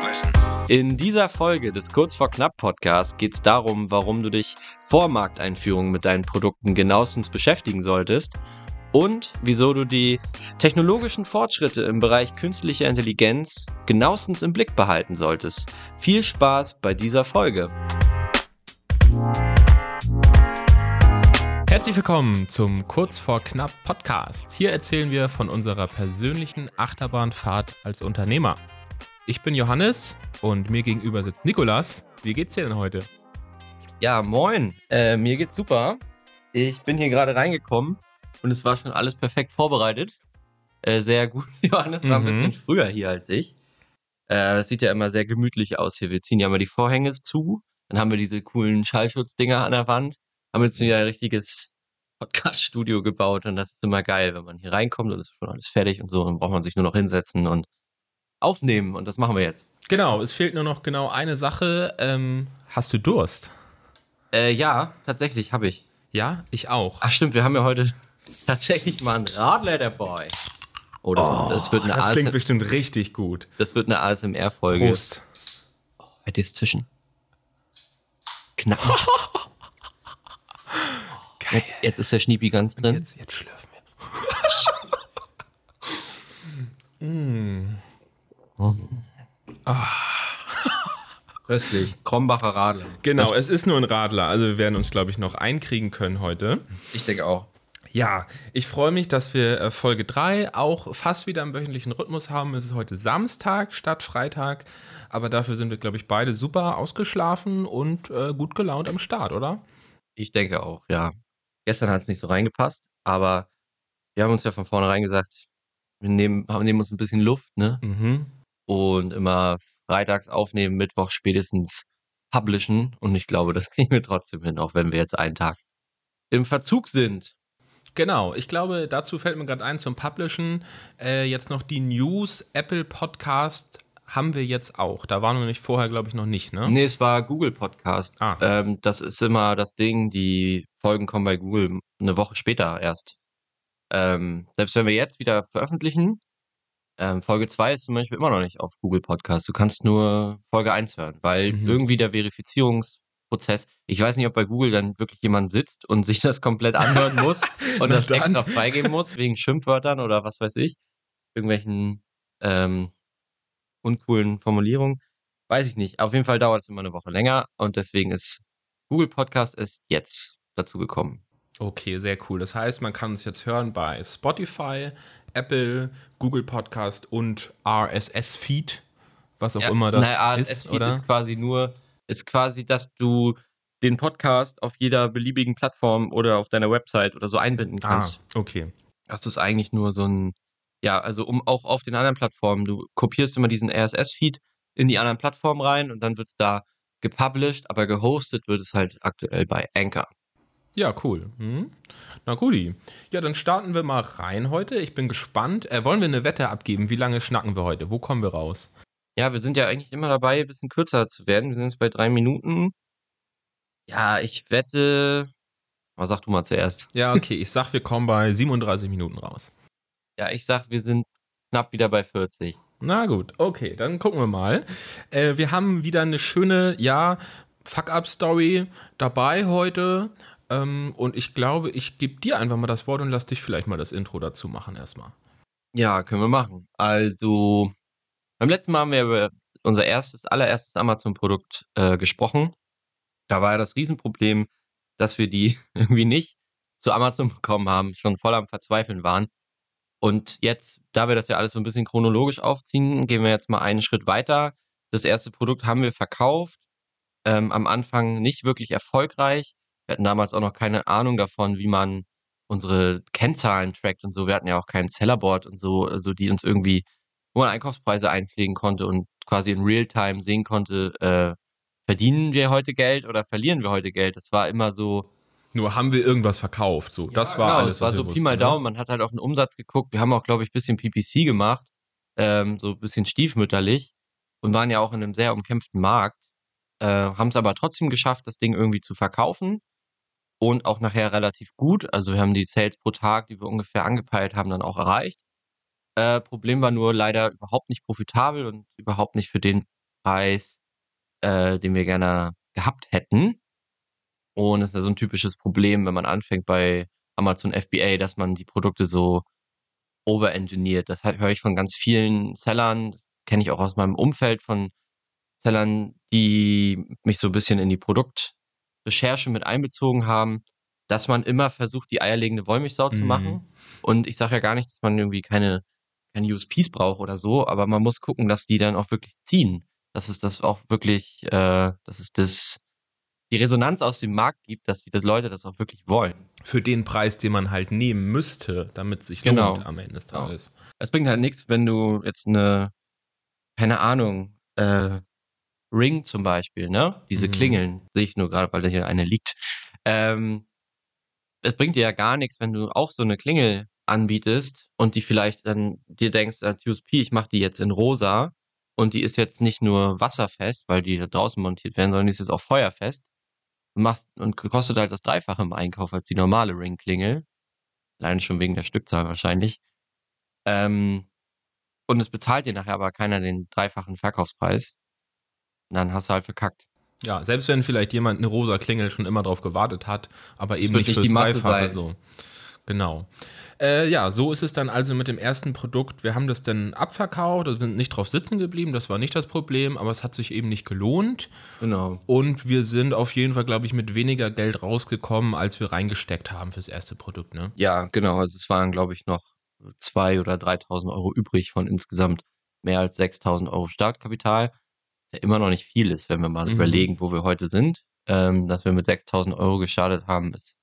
Fachwissen. In dieser Folge des Kurz vor Knapp Podcasts geht es darum, warum du dich vor Markteinführung mit deinen Produkten genauestens beschäftigen solltest und wieso du die technologischen Fortschritte im Bereich künstlicher Intelligenz genauestens im Blick behalten solltest. Viel Spaß bei dieser Folge. Herzlich willkommen zum Kurz vor Knapp Podcast. Hier erzählen wir von unserer persönlichen Achterbahnfahrt als Unternehmer. Ich bin Johannes und mir gegenüber sitzt Nikolas. Wie geht's dir denn heute? Ja, moin. Äh, mir geht's super. Ich bin hier gerade reingekommen und es war schon alles perfekt vorbereitet. Äh, sehr gut. Johannes war ein Mhm. bisschen früher hier als ich. Äh, Es sieht ja immer sehr gemütlich aus hier. Wir ziehen ja immer die Vorhänge zu. Dann haben wir diese coolen Schallschutzdinger an der Wand. Haben jetzt hier ein richtiges Podcast-Studio gebaut und das ist immer geil, wenn man hier reinkommt und es ist schon alles fertig und so. Dann braucht man sich nur noch hinsetzen und aufnehmen und das machen wir jetzt. Genau, es fehlt nur noch genau eine Sache. Ähm, hast du Durst? Äh, ja, tatsächlich habe ich. Ja, ich auch. Ach stimmt, wir haben ja heute tatsächlich mal einen Radler dabei. Oh, das, das wird eine das klingt bestimmt richtig gut. das wird eine ASMR-Folge. Prost. Dir ist zwischen. Knapp. Geil. Jetzt, jetzt ist der Schniepi ganz drin. Jetzt, jetzt schlürfen wir. mm. Köstlich. Krombacher Radler. Genau, es ist nur ein Radler, also wir werden uns, glaube ich, noch einkriegen können heute. Ich denke auch. Ja, ich freue mich, dass wir äh, Folge 3 auch fast wieder im wöchentlichen Rhythmus haben. Es ist heute Samstag statt Freitag, aber dafür sind wir, glaube ich, beide super ausgeschlafen und äh, gut gelaunt am Start, oder? Ich denke auch, ja. Gestern hat es nicht so reingepasst, aber wir haben uns ja von vornherein gesagt, wir nehmen, haben- nehmen uns ein bisschen Luft, ne? Mhm. Und immer freitags aufnehmen, Mittwoch spätestens publishen. Und ich glaube, das kriegen wir trotzdem hin, auch wenn wir jetzt einen Tag im Verzug sind. Genau, ich glaube, dazu fällt mir gerade ein zum Publishen. Äh, jetzt noch die News, Apple Podcast haben wir jetzt auch. Da waren wir nicht vorher, glaube ich, noch nicht, ne? Nee, es war Google Podcast. Ah. Ähm, das ist immer das Ding, die Folgen kommen bei Google eine Woche später erst. Ähm, selbst wenn wir jetzt wieder veröffentlichen, ähm, Folge 2 ist zum Beispiel immer noch nicht auf Google Podcast. Du kannst nur Folge 1 hören, weil Mhm. irgendwie der Verifizierungsprozess, ich weiß nicht, ob bei Google dann wirklich jemand sitzt und sich das komplett anhören muss und das dann. extra freigeben muss, wegen Schimpfwörtern oder was weiß ich, irgendwelchen ähm, uncoolen Formulierungen. Weiß ich nicht. Auf jeden Fall dauert es immer eine Woche länger und deswegen ist Google Podcast ist jetzt dazu gekommen. Okay, sehr cool. Das heißt, man kann uns jetzt hören bei Spotify, Apple, Google Podcast und RSS-Feed, was auch immer das naja, ist, RSS-Feed ist quasi nur, ist quasi, dass du den Podcast auf jeder beliebigen Plattform oder auf deiner Website oder so einbinden ah, kannst. okay. Das ist eigentlich nur so ein, ja, also um auch auf den anderen Plattformen, du kopierst immer diesen RSS-Feed in die anderen Plattformen rein und dann wird es da gepublished, aber gehostet wird es halt aktuell bei Anchor. Ja, cool. Hm? Na guti. Ja, dann starten wir mal rein heute. Ich bin gespannt. Äh, wollen wir eine Wette abgeben? Wie lange schnacken wir heute? Wo kommen wir raus? Ja, wir sind ja eigentlich immer dabei, ein bisschen kürzer zu werden. Wir sind jetzt bei drei Minuten. Ja, ich wette. Was sag du mal zuerst? Ja, okay. Ich sag, wir kommen bei 37 Minuten raus. Ja, ich sag, wir sind knapp wieder bei 40. Na gut, okay, dann gucken wir mal. Äh, wir haben wieder eine schöne, ja, Fuck-Up-Story dabei heute. Ähm, und ich glaube, ich gebe dir einfach mal das Wort und lass dich vielleicht mal das Intro dazu machen erstmal. Ja, können wir machen. Also, beim letzten Mal haben wir über unser erstes, allererstes Amazon-Produkt äh, gesprochen. Da war ja das Riesenproblem, dass wir die irgendwie nicht zu Amazon bekommen haben, schon voll am Verzweifeln waren. Und jetzt, da wir das ja alles so ein bisschen chronologisch aufziehen, gehen wir jetzt mal einen Schritt weiter. Das erste Produkt haben wir verkauft. Ähm, am Anfang nicht wirklich erfolgreich. Wir hatten damals auch noch keine Ahnung davon, wie man unsere Kennzahlen trackt und so. Wir hatten ja auch kein Sellerboard und so, also die uns irgendwie, wo man Einkaufspreise einpflegen konnte und quasi in Realtime sehen konnte, äh, verdienen wir heute Geld oder verlieren wir heute Geld. Das war immer so, Nur haben wir irgendwas verkauft, so. das war genau, alles. Es war was so Pi mal ne? Daumen. Man hat halt auf den Umsatz geguckt. Wir haben auch, glaube ich, ein bisschen PPC gemacht, ähm, so ein bisschen stiefmütterlich und waren ja auch in einem sehr umkämpften Markt. Äh, haben es aber trotzdem geschafft, das Ding irgendwie zu verkaufen und auch nachher relativ gut. Also wir haben die Sales pro Tag, die wir ungefähr angepeilt haben, dann auch erreicht. Äh, Problem war nur leider überhaupt nicht profitabel und überhaupt nicht für den Preis, äh, den wir gerne gehabt hätten. Und es ist ja so ein typisches Problem, wenn man anfängt bei Amazon FBA, dass man die Produkte so overengineert. Das höre ich von ganz vielen Sellern, das kenne ich auch aus meinem Umfeld von Sellern, die mich so ein bisschen in die Produktrecherche mit einbezogen haben, dass man immer versucht, die eierlegende Wollmilchsau mhm. zu machen. Und ich sage ja gar nicht, dass man irgendwie keine, keine USPs braucht oder so, aber man muss gucken, dass die dann auch wirklich ziehen. Dass es das auch wirklich, äh, dass es das die Resonanz aus dem Markt gibt, dass die das Leute das auch wirklich wollen. Für den Preis, den man halt nehmen müsste, damit es sich genau. lohnt am Ende des genau. Tages. Genau. Es bringt halt nichts, wenn du jetzt eine, keine Ahnung, äh, Ring zum Beispiel, ne? Diese mhm. Klingeln, sehe ich nur gerade, weil da hier eine liegt. Ähm, es bringt dir ja gar nichts, wenn du auch so eine Klingel anbietest und die vielleicht dann dir denkst, als USP, ich mache die jetzt in rosa und die ist jetzt nicht nur wasserfest, weil die da draußen montiert werden, sondern die ist jetzt auch feuerfest machst und kostet halt das Dreifache im Einkauf als die normale Ringklingel. Allein schon wegen der Stückzahl wahrscheinlich. Ähm, und es bezahlt dir nachher aber keiner den dreifachen Verkaufspreis. Und dann hast du halt verkackt. Ja, selbst wenn vielleicht jemand eine rosa Klingel schon immer drauf gewartet hat, aber eben nicht fürs Dreifache so. Genau. Äh, ja, so ist es dann also mit dem ersten Produkt. Wir haben das dann abverkauft, also sind nicht drauf sitzen geblieben, das war nicht das Problem, aber es hat sich eben nicht gelohnt. Genau. Und wir sind auf jeden Fall, glaube ich, mit weniger Geld rausgekommen, als wir reingesteckt haben fürs erste Produkt, ne? Ja, genau. Also es waren, glaube ich, noch 2.000 oder 3.000 Euro übrig von insgesamt mehr als 6.000 Euro Startkapital. Ja immer noch nicht viel ist, wenn wir mal mhm. überlegen, wo wir heute sind. Ähm, dass wir mit 6.000 Euro gestartet haben, ist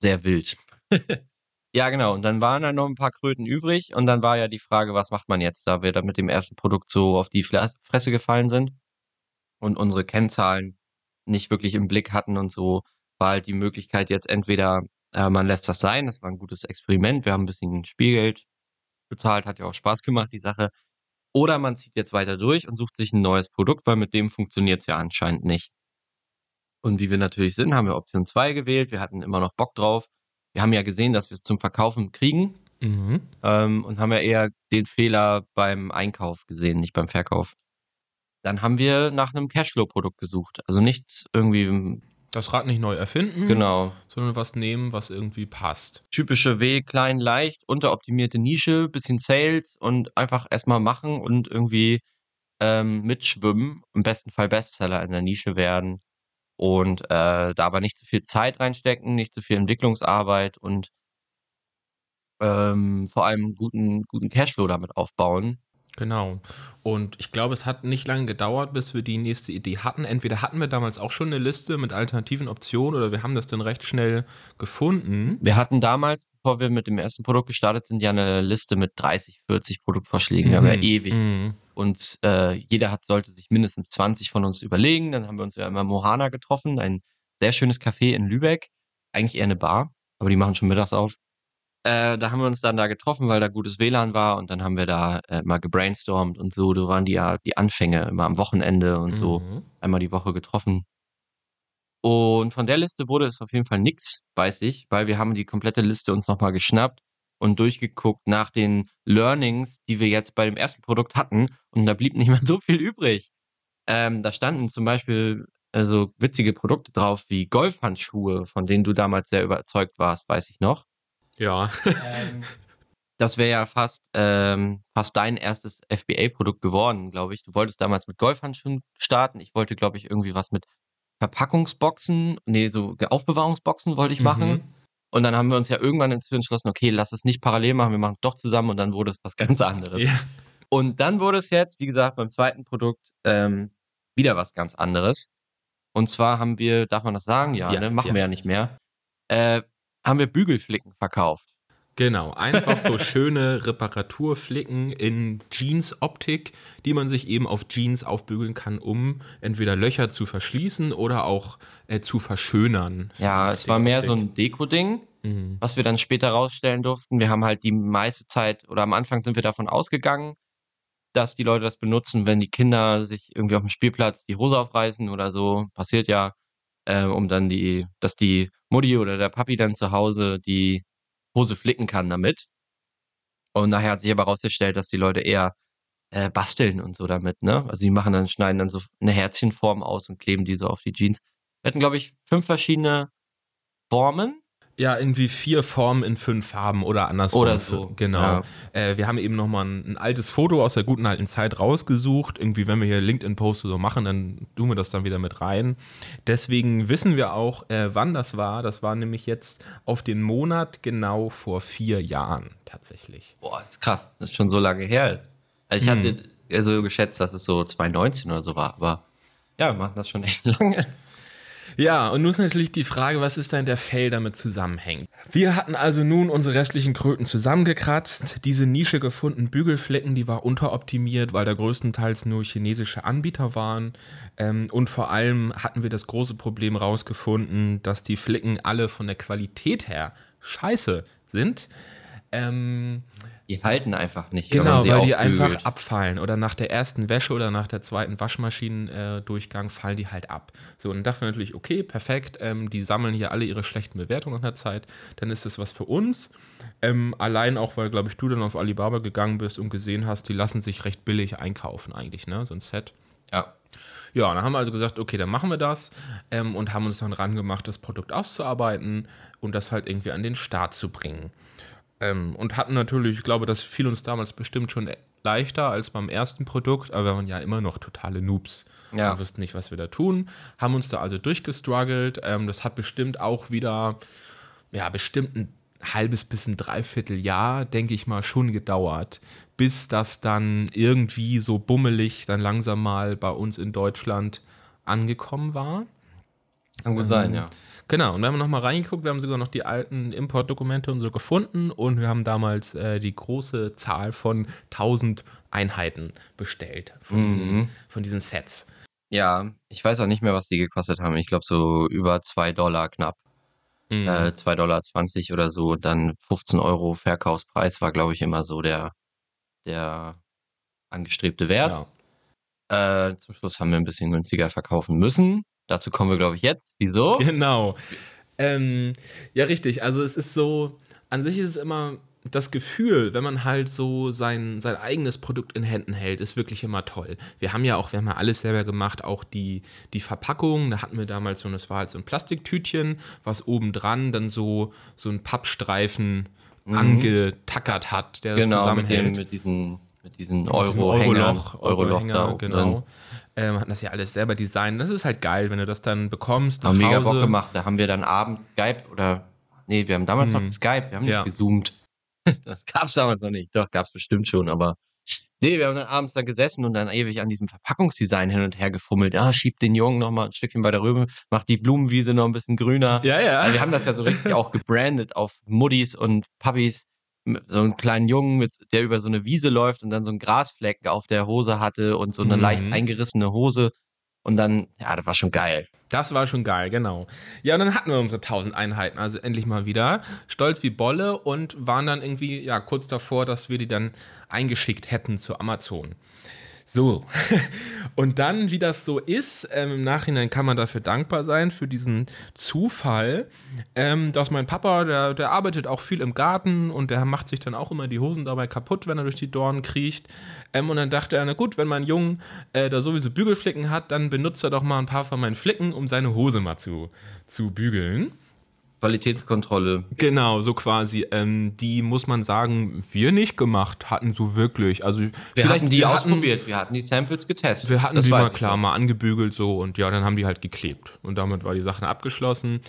sehr wild. ja, genau. Und dann waren da noch ein paar Kröten übrig. Und dann war ja die Frage, was macht man jetzt, da wir da mit dem ersten Produkt so auf die Fresse gefallen sind und unsere Kennzahlen nicht wirklich im Blick hatten und so, war halt die Möglichkeit jetzt entweder, äh, man lässt das sein, das war ein gutes Experiment, wir haben ein bisschen Spielgeld bezahlt, hat ja auch Spaß gemacht, die Sache. Oder man zieht jetzt weiter durch und sucht sich ein neues Produkt, weil mit dem funktioniert es ja anscheinend nicht. Und wie wir natürlich sind, haben wir Option 2 gewählt. Wir hatten immer noch Bock drauf wir haben ja gesehen, dass wir es zum Verkaufen kriegen mhm. ähm, und haben ja eher den Fehler beim Einkauf gesehen, nicht beim Verkauf. Dann haben wir nach einem Cashflow-Produkt gesucht. Also nichts irgendwie. Das Rad nicht neu erfinden, genau. sondern was nehmen, was irgendwie passt. Typische W, klein, leicht, unteroptimierte Nische, bisschen Sales und einfach erstmal machen und irgendwie ähm, mitschwimmen. Im besten Fall Bestseller in der Nische werden und äh, da aber nicht zu viel Zeit reinstecken, nicht zu viel Entwicklungsarbeit und ähm, vor allem guten, guten Cashflow damit aufbauen. Genau. Und ich glaube, es hat nicht lange gedauert, bis wir die nächste Idee hatten. Entweder hatten wir damals auch schon eine Liste mit alternativen Optionen oder wir haben das dann recht schnell gefunden. Wir hatten damals, bevor wir mit dem ersten Produkt gestartet sind, ja eine Liste mit 30, 40 Produktvorschlägen. Wir haben ja mhm. ewig mhm. Und äh, jeder hat, sollte sich mindestens 20 von uns überlegen. Dann haben wir uns ja immer Mohana getroffen, ein sehr schönes Café in Lübeck. Eigentlich eher eine Bar, aber die machen schon mittags auf. Äh, da haben wir uns dann da getroffen, weil da gutes WLAN war und dann haben wir da äh, mal gebrainstormt und so. Da waren die ja die Anfänge immer am Wochenende und so mhm. einmal die Woche getroffen. Und von der Liste wurde es auf jeden Fall nichts, weiß ich, weil wir haben die komplette Liste uns nochmal geschnappt und durchgeguckt nach den Learnings, die wir jetzt bei dem ersten Produkt hatten. Und da blieb nicht mehr so viel übrig. Ähm, da standen zum Beispiel äh, so witzige Produkte drauf wie Golfhandschuhe, von denen du damals sehr überzeugt warst, weiß ich noch. Ja. ähm, das wäre ja fast, ähm, fast dein erstes FBA-Produkt geworden, glaube ich. Du wolltest damals mit Golfhandschuhen starten. Ich wollte, glaube ich, irgendwie was mit Verpackungsboxen, nee, so Aufbewahrungsboxen wollte ich machen. Mhm. Und dann haben wir uns ja irgendwann dazu entschlossen, okay, lass es nicht parallel machen, wir machen es doch zusammen und dann wurde es was ganz anderes. Ja. Und dann wurde es jetzt, wie gesagt, beim zweiten Produkt ähm, wieder was ganz anderes. Und zwar haben wir, darf man das sagen? Ja, ja ne? machen ja. wir ja nicht mehr. Äh, haben wir Bügelflicken verkauft. Genau, einfach so schöne Reparaturflicken in Jeans-Optik, die man sich eben auf Jeans aufbügeln kann, um entweder Löcher zu verschließen oder auch äh, zu verschönern. Ja, es war mehr so ein Deko-Ding, mhm. was wir dann später rausstellen durften. Wir haben halt die meiste Zeit oder am Anfang sind wir davon ausgegangen, dass die Leute das benutzen, wenn die Kinder sich irgendwie auf dem Spielplatz die Hose aufreißen oder so. Passiert ja, äh, um dann die, dass die Mutti oder der Papi dann zu Hause die Hose flicken kann damit. Und nachher hat sich aber herausgestellt, dass die Leute eher äh, basteln und so damit, ne? Also die machen dann, schneiden dann so eine Herzchenform aus und kleben die so auf die Jeans. Wir hatten, glaube ich, fünf verschiedene Formen ja, irgendwie vier Formen in fünf Farben oder andersrum. Oder so. Genau. Ja. Äh, wir haben eben nochmal ein, ein altes Foto aus der guten alten Zeit rausgesucht. Irgendwie, wenn wir hier LinkedIn-Posts so machen, dann tun wir das dann wieder mit rein. Deswegen wissen wir auch, äh, wann das war. Das war nämlich jetzt auf den Monat genau vor vier Jahren tatsächlich. Boah, das ist krass, dass es schon so lange her ist. Also ich hm. hatte so geschätzt, dass es so 2019 oder so war, aber ja, wir machen das schon echt lange. Ja, und nun ist natürlich die Frage, was ist denn der Fell damit zusammenhängt? Wir hatten also nun unsere restlichen Kröten zusammengekratzt, diese Nische gefunden, Bügelflecken, die war unteroptimiert, weil da größtenteils nur chinesische Anbieter waren. Ähm, und vor allem hatten wir das große Problem rausgefunden, dass die Flicken alle von der Qualität her scheiße sind. Ähm, die halten einfach nicht. Genau, weil die einfach abfallen. Oder nach der ersten Wäsche oder nach der zweiten Waschmaschinendurchgang fallen die halt ab. So, und dann dachten wir natürlich, okay, perfekt, ähm, die sammeln hier alle ihre schlechten Bewertungen nach der Zeit. Dann ist das was für uns. Ähm, allein auch, weil, glaube ich, du dann auf Alibaba gegangen bist und gesehen hast, die lassen sich recht billig einkaufen eigentlich, ne? So ein Set. Ja. Ja, dann haben wir also gesagt, okay, dann machen wir das ähm, und haben uns dann rangemacht, das Produkt auszuarbeiten und das halt irgendwie an den Start zu bringen. Ähm, und hatten natürlich, ich glaube, das fiel uns damals bestimmt schon leichter als beim ersten Produkt, aber wir waren ja immer noch totale Noobs. Ja. Und wussten nicht, was wir da tun. Haben uns da also durchgestruggelt. Ähm, das hat bestimmt auch wieder, ja, bestimmt ein halbes bis ein Dreivierteljahr, denke ich mal, schon gedauert, bis das dann irgendwie so bummelig dann langsam mal bei uns in Deutschland angekommen war. Kann gut ähm, sein, ja. Genau, und wir haben nochmal reingeguckt, wir haben sogar noch die alten Importdokumente und so gefunden und wir haben damals äh, die große Zahl von 1000 Einheiten bestellt von, mhm. diesen, von diesen Sets. Ja, ich weiß auch nicht mehr, was die gekostet haben. Ich glaube so über 2 Dollar knapp. Mhm. Äh, 2,20 Dollar oder so. Dann 15 Euro Verkaufspreis war, glaube ich, immer so der, der angestrebte Wert. Ja. Äh, zum Schluss haben wir ein bisschen günstiger verkaufen müssen. Dazu kommen wir, glaube ich, jetzt. Wieso? Genau. Ähm, ja, richtig. Also es ist so, an sich ist es immer das Gefühl, wenn man halt so sein, sein eigenes Produkt in Händen hält, ist wirklich immer toll. Wir haben ja auch, wir haben ja alles selber gemacht, auch die, die Verpackung, da hatten wir damals so, das war halt so ein Plastiktütchen, was obendran dann so, so ein Pappstreifen mhm. angetackert hat, der genau, das zusammenhält. Genau, mit, mit diesen mit diesen Euro-Hängern, Euro-Loch, Euro genau. Ähm, hatten das ja alles selber designt. Das ist halt geil, wenn du das dann bekommst. Nach haben mega Bock gemacht. Da haben wir dann abends Skype oder nee, wir haben damals hm. noch Skype, wir haben nicht ja. gezoomt. Das gab es damals noch nicht. Doch, gab es bestimmt schon, aber nee, wir haben dann abends da gesessen und dann ewig an diesem Verpackungsdesign hin und her gefummelt. Ah, schiebt den Jungen noch mal ein Stückchen bei der Röbe, macht die Blumenwiese noch ein bisschen grüner. Ja, ja. Also wir haben das ja so richtig auch gebrandet auf Muddis und Puppies so einen kleinen Jungen, mit, der über so eine Wiese läuft und dann so einen Grasfleck auf der Hose hatte und so eine mhm. leicht eingerissene Hose. Und dann, ja, das war schon geil. Das war schon geil, genau. Ja, und dann hatten wir unsere 1000 Einheiten, also endlich mal wieder. Stolz wie Bolle und waren dann irgendwie, ja, kurz davor, dass wir die dann eingeschickt hätten zu Amazon. So, und dann, wie das so ist, ähm, im Nachhinein kann man dafür dankbar sein, für diesen Zufall, ähm, dass mein Papa, der, der arbeitet auch viel im Garten und der macht sich dann auch immer die Hosen dabei kaputt, wenn er durch die Dornen kriecht. Ähm, und dann dachte er, na gut, wenn mein Junge äh, da sowieso Bügelflicken hat, dann benutzt er doch mal ein paar von meinen Flicken, um seine Hose mal zu, zu bügeln. Qualitätskontrolle. Genau, so quasi. Ähm, die muss man sagen, wir nicht gemacht hatten so wirklich. Also wir hatten die wir ausprobiert, hatten, wir hatten die Samples getestet. Wir hatten das die mal klar mal angebügelt so und ja, dann haben die halt geklebt und damit war die Sache abgeschlossen.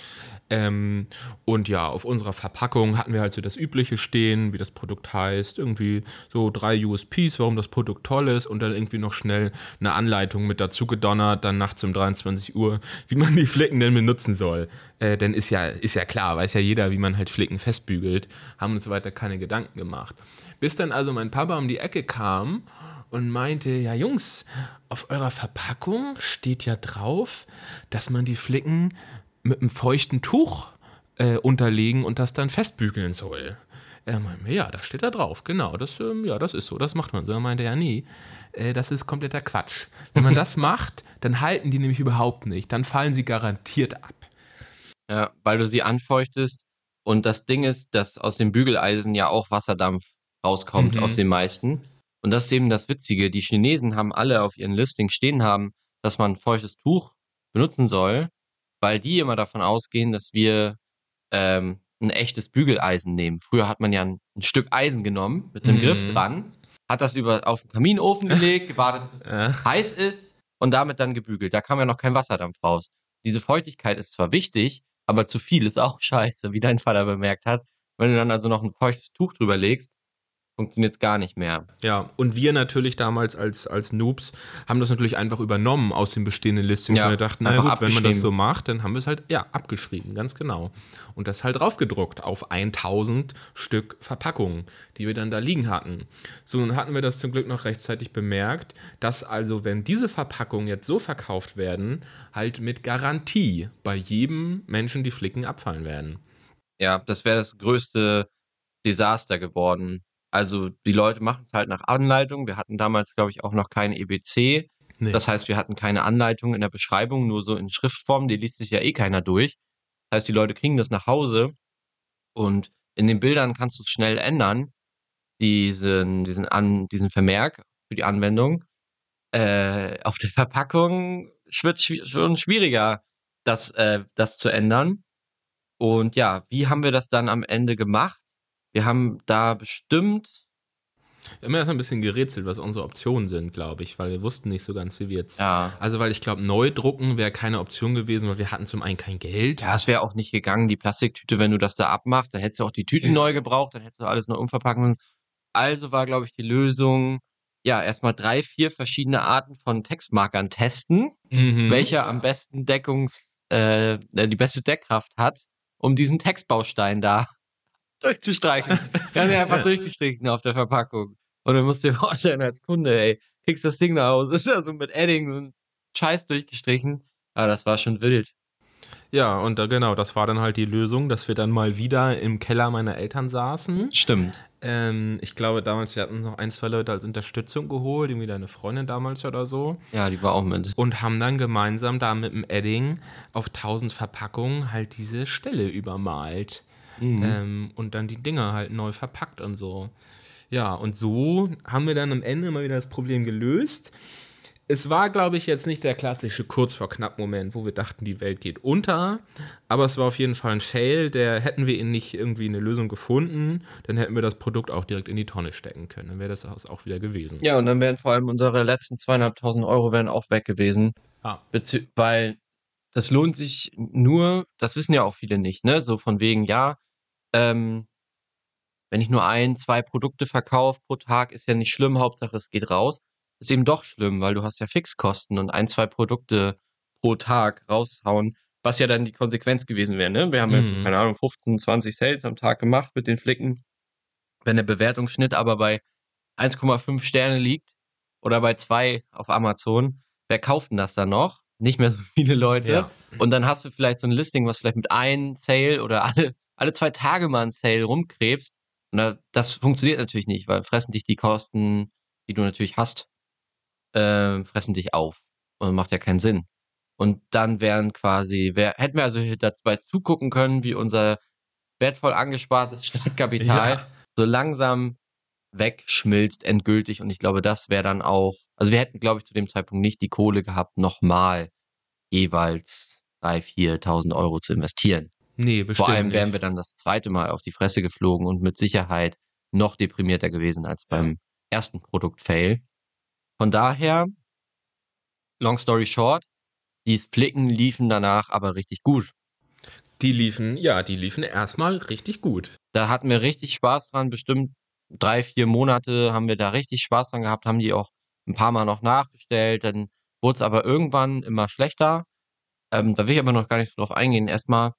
Ähm, und ja, auf unserer Verpackung hatten wir halt so das Übliche stehen, wie das Produkt heißt, irgendwie so drei USPs, warum das Produkt toll ist und dann irgendwie noch schnell eine Anleitung mit dazu gedonnert, dann nachts um 23 Uhr, wie man die Flicken denn benutzen soll. Äh, denn ist ja, ist ja klar, weiß ja jeder, wie man halt Flicken festbügelt, haben uns weiter keine Gedanken gemacht. Bis dann also mein Papa um die Ecke kam und meinte, ja Jungs, auf eurer Verpackung steht ja drauf, dass man die Flicken mit einem feuchten Tuch äh, unterlegen und das dann festbügeln soll. Er meinte, ja, das steht da drauf, genau, das, ähm, ja, das ist so, das macht man so. Er meinte, ja, nee, äh, das ist kompletter Quatsch. Wenn man das macht, dann halten die nämlich überhaupt nicht, dann fallen sie garantiert ab. Ja, weil du sie anfeuchtest und das Ding ist, dass aus dem Bügeleisen ja auch Wasserdampf rauskommt, mhm. aus den meisten. Und das ist eben das Witzige. Die Chinesen haben alle auf ihren Listings stehen haben, dass man feuchtes Tuch benutzen soll, weil die immer davon ausgehen, dass wir ähm, ein echtes Bügeleisen nehmen. Früher hat man ja ein, ein Stück Eisen genommen mit einem mhm. Griff dran, hat das über auf den Kaminofen gelegt, gewartet, bis es heiß ist und damit dann gebügelt. Da kam ja noch kein Wasserdampf raus. Diese Feuchtigkeit ist zwar wichtig, aber zu viel ist auch scheiße, wie dein Vater bemerkt hat. Wenn du dann also noch ein feuchtes Tuch drüber legst, funktioniert es gar nicht mehr. Ja, und wir natürlich damals als, als Noobs haben das natürlich einfach übernommen aus den bestehenden Listings. Ja, und wir dachten, naja gut, wenn man das so macht, dann haben wir es halt, ja, abgeschrieben, ganz genau. Und das halt draufgedruckt auf 1000 Stück Verpackungen, die wir dann da liegen hatten. So, nun hatten wir das zum Glück noch rechtzeitig bemerkt, dass also, wenn diese Verpackungen jetzt so verkauft werden, halt mit Garantie bei jedem Menschen die Flicken abfallen werden. Ja, das wäre das größte Desaster geworden also die Leute machen es halt nach Anleitung. Wir hatten damals, glaube ich, auch noch keine EBC. Nee. Das heißt, wir hatten keine Anleitung in der Beschreibung, nur so in Schriftform. Die liest sich ja eh keiner durch. Das heißt, die Leute kriegen das nach Hause und in den Bildern kannst du es schnell ändern, diesen, diesen, An, diesen Vermerk für die Anwendung. Äh, auf der Verpackung wird es schon schwieriger, das, äh, das zu ändern. Und ja, wie haben wir das dann am Ende gemacht? Wir haben da bestimmt. Wir haben erst ein bisschen gerätselt, was unsere Optionen sind, glaube ich, weil wir wussten nicht so ganz, wie wir jetzt. Ja. Also, weil ich glaube, neu drucken wäre keine Option gewesen, weil wir hatten zum einen kein Geld. Ja, es wäre auch nicht gegangen, die Plastiktüte, wenn du das da abmachst, dann hättest du auch die Tüten neu gebraucht, dann hättest du alles neu umverpacken Also war, glaube ich, die Lösung, ja, erstmal drei, vier verschiedene Arten von Textmarkern testen, mhm. welcher am besten Deckungs, äh, äh die beste Deckkraft hat, um diesen Textbaustein da durchzustreichen. Wir haben ja einfach durchgestrichen auf der Verpackung. Und dann musst du dir vorstellen, als Kunde, ey, kriegst das Ding nach Hause, ist ja so mit Edding so ein Scheiß durchgestrichen. Aber das war schon wild. Ja, und da, genau, das war dann halt die Lösung, dass wir dann mal wieder im Keller meiner Eltern saßen. Stimmt. Ähm, ich glaube damals, wir hatten noch ein, zwei Leute als Unterstützung geholt, irgendwie deine Freundin damals oder so. Ja, die war auch mit. Und haben dann gemeinsam da mit dem Edding auf 1000 Verpackungen halt diese Stelle übermalt. Mhm. Ähm, und dann die Dinger halt neu verpackt und so. Ja, und so haben wir dann am Ende mal wieder das Problem gelöst. Es war, glaube ich, jetzt nicht der klassische kurz vor knapp Moment, wo wir dachten, die Welt geht unter, aber es war auf jeden Fall ein Fail. Der hätten wir ihn nicht irgendwie eine Lösung gefunden, dann hätten wir das Produkt auch direkt in die Tonne stecken können. Dann wäre das auch wieder gewesen. Ja, und dann wären vor allem unsere letzten zweieinhalbtausend Euro wären auch weg gewesen. Ah. Weil das lohnt sich nur, das wissen ja auch viele nicht, ne? So von wegen, ja, ähm, wenn ich nur ein, zwei Produkte verkaufe pro Tag, ist ja nicht schlimm, Hauptsache es geht raus. Ist eben doch schlimm, weil du hast ja Fixkosten und ein, zwei Produkte pro Tag raushauen, was ja dann die Konsequenz gewesen wäre. Ne? Wir haben mhm. jetzt, keine Ahnung, 15, 20 Sales am Tag gemacht mit den Flicken. Wenn der Bewertungsschnitt aber bei 1,5 Sterne liegt oder bei zwei auf Amazon, wer kauft denn das dann noch? Nicht mehr so viele Leute. Ja. Und dann hast du vielleicht so ein Listing, was vielleicht mit einem Sale oder alle alle zwei Tage mal ein Sale rumkrebst. Und das funktioniert natürlich nicht, weil fressen dich die Kosten, die du natürlich hast, äh, fressen dich auf. Und macht ja keinen Sinn. Und dann wären quasi, wär, hätten wir also dabei zugucken können, wie unser wertvoll angespartes Startkapital ja. so langsam wegschmilzt endgültig. Und ich glaube, das wäre dann auch, also wir hätten, glaube ich, zu dem Zeitpunkt nicht die Kohle gehabt, nochmal jeweils 3.000, 4.000 Euro zu investieren. Nee, bestimmt Vor allem wären wir dann das zweite Mal auf die Fresse geflogen und mit Sicherheit noch deprimierter gewesen als beim ersten Produkt-Fail. Von daher, long story short, die Flicken liefen danach aber richtig gut. Die liefen, ja, die liefen erstmal richtig gut. Da hatten wir richtig Spaß dran, bestimmt drei, vier Monate haben wir da richtig Spaß dran gehabt, haben die auch ein paar Mal noch nachgestellt, dann wurde es aber irgendwann immer schlechter. Ähm, da will ich aber noch gar nicht drauf eingehen. Erstmal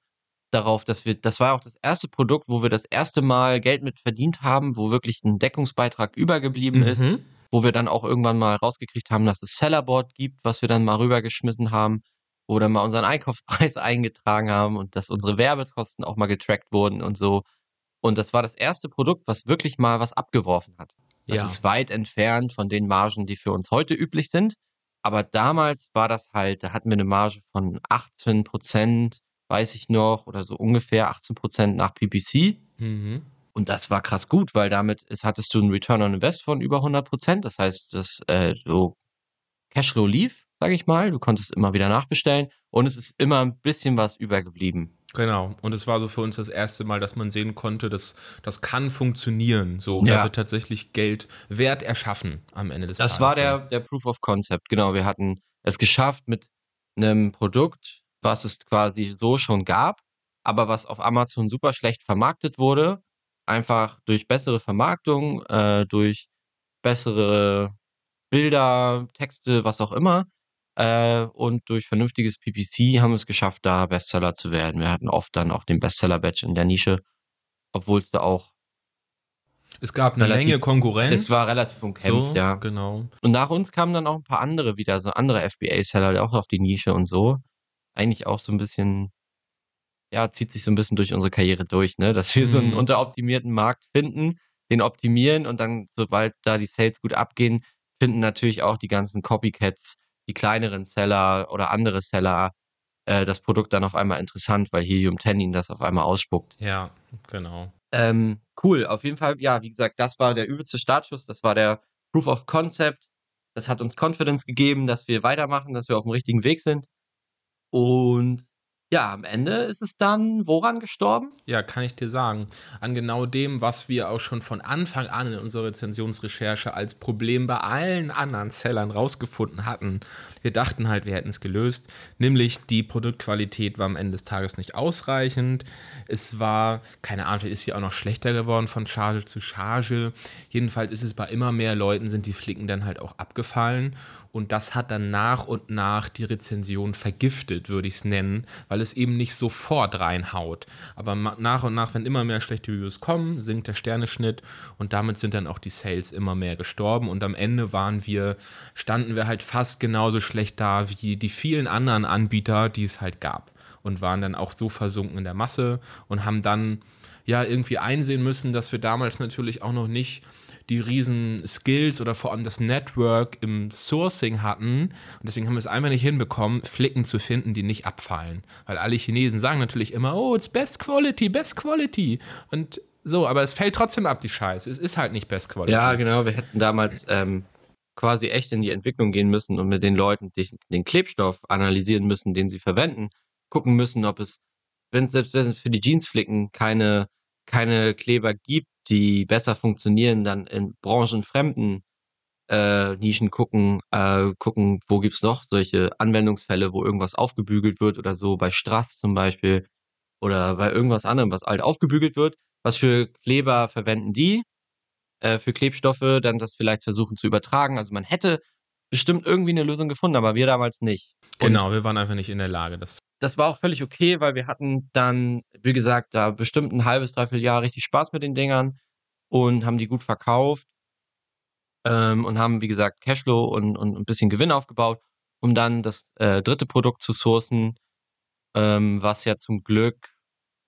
darauf, dass wir, das war auch das erste Produkt, wo wir das erste Mal Geld mit verdient haben, wo wirklich ein Deckungsbeitrag übergeblieben mhm. ist, wo wir dann auch irgendwann mal rausgekriegt haben, dass es Sellerboard gibt, was wir dann mal rübergeschmissen haben, wo wir dann mal unseren Einkaufspreis eingetragen haben und dass unsere Werbekosten auch mal getrackt wurden und so. Und das war das erste Produkt, was wirklich mal was abgeworfen hat. Das ja. ist weit entfernt von den Margen, die für uns heute üblich sind. Aber damals war das halt, da hatten wir eine Marge von 18 Prozent weiß ich noch, oder so ungefähr 18 Prozent nach PPC. Mhm. und das war krass gut, weil damit ist, hattest du einen Return on Invest von über 100 Prozent. Das heißt, dass äh, so Cashflow lief, sage ich mal. Du konntest immer wieder nachbestellen und es ist immer ein bisschen was übergeblieben. Genau. Und es war so für uns das erste Mal, dass man sehen konnte, dass das kann funktionieren. So, ja. wird tatsächlich Geld Wert erschaffen am Ende des das Tages. Das war der, der Proof of Concept. Genau. Wir hatten es geschafft mit einem Produkt, was es quasi so schon gab, aber was auf Amazon super schlecht vermarktet wurde. Einfach durch bessere Vermarktung, äh, durch bessere Bilder, Texte, was auch immer. Äh, und durch vernünftiges PPC haben wir es geschafft, da Bestseller zu werden. Wir hatten oft dann auch den Bestseller-Badge in der Nische, obwohl es da auch es gab eine relativ, Menge Konkurrenz. Es war relativ umkämpft, so, ja. Genau. Und nach uns kamen dann auch ein paar andere wieder, so andere FBA-Seller, auch auf die Nische und so. Eigentlich auch so ein bisschen, ja, zieht sich so ein bisschen durch unsere Karriere durch, ne? Dass wir mhm. so einen mhm. unteroptimierten Markt finden, den optimieren und dann, sobald da die Sales gut abgehen, finden natürlich auch die ganzen Copycats, die kleineren Seller oder andere Seller äh, das Produkt dann auf einmal interessant, weil Helium 10 ihnen das auf einmal ausspuckt. Ja, genau. Ähm, cool, auf jeden Fall, ja, wie gesagt, das war der übelste Startschuss, das war der Proof of Concept. Das hat uns Confidence gegeben, dass wir weitermachen, dass wir auf dem richtigen Weg sind. Und ja, am Ende ist es dann woran gestorben? Ja, kann ich dir sagen. An genau dem, was wir auch schon von Anfang an in unserer Rezensionsrecherche als Problem bei allen anderen Sellern rausgefunden hatten. Wir dachten halt, wir hätten es gelöst, nämlich die Produktqualität war am Ende des Tages nicht ausreichend. Es war, keine Ahnung, ist sie auch noch schlechter geworden von Charge zu Charge. Jedenfalls ist es bei immer mehr Leuten sind die Flicken dann halt auch abgefallen und das hat dann nach und nach die Rezension vergiftet, würde ich es nennen, weil es eben nicht sofort reinhaut. Aber nach und nach, wenn immer mehr schlechte Reviews kommen, sinkt der Sterneschnitt und damit sind dann auch die Sales immer mehr gestorben. Und am Ende waren wir, standen wir halt fast genauso schlecht da wie die vielen anderen Anbieter, die es halt gab. Und waren dann auch so versunken in der Masse und haben dann ja irgendwie einsehen müssen, dass wir damals natürlich auch noch nicht die riesen Skills oder vor allem das Network im Sourcing hatten. Und deswegen haben wir es einfach nicht hinbekommen, Flicken zu finden, die nicht abfallen. Weil alle Chinesen sagen natürlich immer, oh, it's best quality, best quality. Und so, aber es fällt trotzdem ab, die Scheiße. Es ist halt nicht best quality. Ja, genau. Wir hätten damals ähm, quasi echt in die Entwicklung gehen müssen und mit den Leuten den, den Klebstoff analysieren müssen, den sie verwenden, gucken müssen, ob es, wenn es selbst für die Jeansflicken keine, keine Kleber gibt, die besser funktionieren, dann in branchenfremden äh, Nischen gucken, äh, gucken, wo gibt's noch solche Anwendungsfälle, wo irgendwas aufgebügelt wird oder so, bei Strass zum Beispiel oder bei irgendwas anderem, was halt aufgebügelt wird. Was für Kleber verwenden die? Äh, für Klebstoffe, dann das vielleicht versuchen zu übertragen. Also man hätte bestimmt irgendwie eine Lösung gefunden, aber wir damals nicht. Und genau, wir waren einfach nicht in der Lage, das das war auch völlig okay, weil wir hatten dann, wie gesagt, da bestimmt ein halbes, dreiviertel Jahr richtig Spaß mit den Dingern und haben die gut verkauft ähm, und haben, wie gesagt, Cashflow und, und ein bisschen Gewinn aufgebaut, um dann das äh, dritte Produkt zu sourcen, ähm, was ja zum Glück,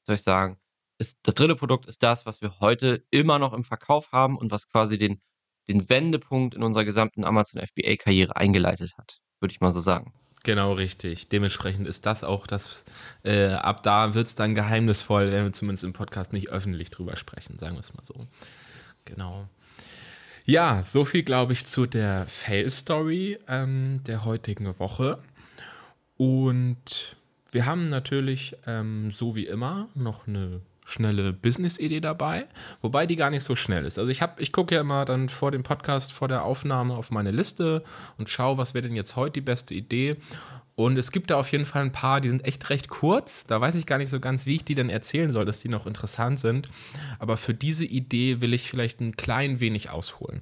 soll ich sagen, ist, das dritte Produkt ist das, was wir heute immer noch im Verkauf haben und was quasi den, den Wendepunkt in unserer gesamten Amazon FBA-Karriere eingeleitet hat, würde ich mal so sagen. Genau, richtig. Dementsprechend ist das auch das, äh, ab da wird es dann geheimnisvoll, wenn wir zumindest im Podcast nicht öffentlich drüber sprechen, sagen wir es mal so. Genau. Ja, so viel glaube ich zu der Fail-Story ähm, der heutigen Woche. Und wir haben natürlich, ähm, so wie immer, noch eine schnelle Business-Idee dabei, wobei die gar nicht so schnell ist. Also ich habe, ich gucke ja immer dann vor dem Podcast, vor der Aufnahme auf meine Liste und schaue, was wäre denn jetzt heute die beste Idee. Und es gibt da auf jeden Fall ein paar, die sind echt recht kurz. Da weiß ich gar nicht so ganz, wie ich die dann erzählen soll, dass die noch interessant sind. Aber für diese Idee will ich vielleicht ein klein wenig ausholen.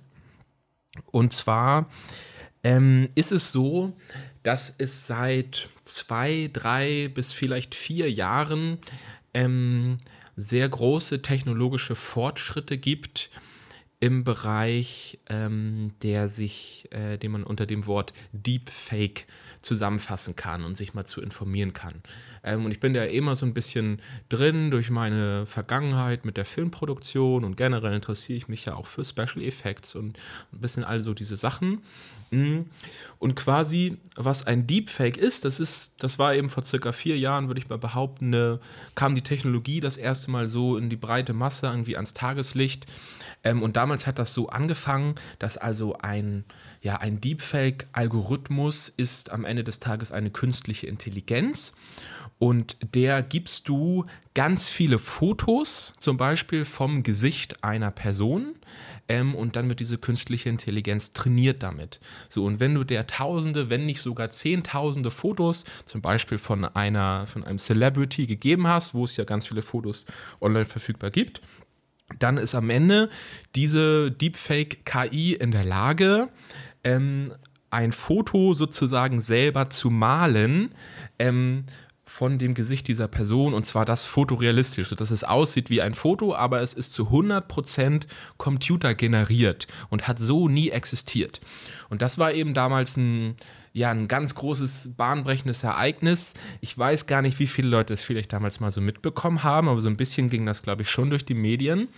Und zwar ähm, ist es so, dass es seit zwei, drei bis vielleicht vier Jahren ähm, sehr große technologische Fortschritte gibt im Bereich, ähm, der sich, äh, den man unter dem Wort Deepfake zusammenfassen kann und sich mal zu informieren kann. Ähm, und ich bin da immer so ein bisschen drin durch meine Vergangenheit mit der Filmproduktion und generell interessiere ich mich ja auch für Special Effects und ein bisschen all so diese Sachen. Mhm. Und quasi, was ein Deepfake ist, das ist, das war eben vor circa vier Jahren, würde ich mal behaupten, eine, kam die Technologie das erste Mal so in die breite Masse, irgendwie ans Tageslicht. Ähm, und damals hat das so angefangen, dass also ein, ja, ein Deepfake-Algorithmus ist am Ende des Tages eine künstliche Intelligenz. Und der gibst du ganz viele Fotos, zum Beispiel vom Gesicht einer Person, ähm, und dann wird diese künstliche Intelligenz trainiert damit. So, und wenn du der Tausende, wenn nicht sogar Zehntausende Fotos, zum Beispiel von einer, von einem Celebrity gegeben hast, wo es ja ganz viele Fotos online verfügbar gibt, dann ist am Ende diese Deepfake-KI in der Lage, ähm, ein Foto sozusagen selber zu malen, ähm, von dem Gesicht dieser Person und zwar das fotorealistisch, dass es aussieht wie ein Foto, aber es ist zu 100% computergeneriert und hat so nie existiert. Und das war eben damals ein, ja, ein ganz großes, bahnbrechendes Ereignis. Ich weiß gar nicht, wie viele Leute es vielleicht damals mal so mitbekommen haben, aber so ein bisschen ging das, glaube ich, schon durch die Medien,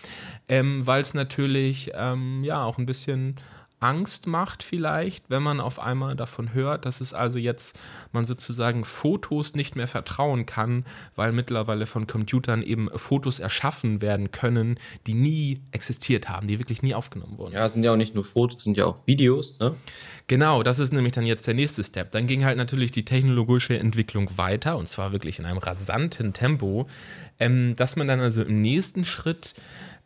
ähm, weil es natürlich ähm, ja auch ein bisschen Angst macht vielleicht, wenn man auf einmal davon hört, dass es also jetzt man sozusagen Fotos nicht mehr vertrauen kann, weil mittlerweile von Computern eben Fotos erschaffen werden können, die nie existiert haben, die wirklich nie aufgenommen wurden. Ja, es sind ja auch nicht nur Fotos, sind ja auch Videos, ne? Genau, das ist nämlich dann jetzt der nächste Step. Dann ging halt natürlich die technologische Entwicklung weiter und zwar wirklich in einem rasanten Tempo, ähm, dass man dann also im nächsten Schritt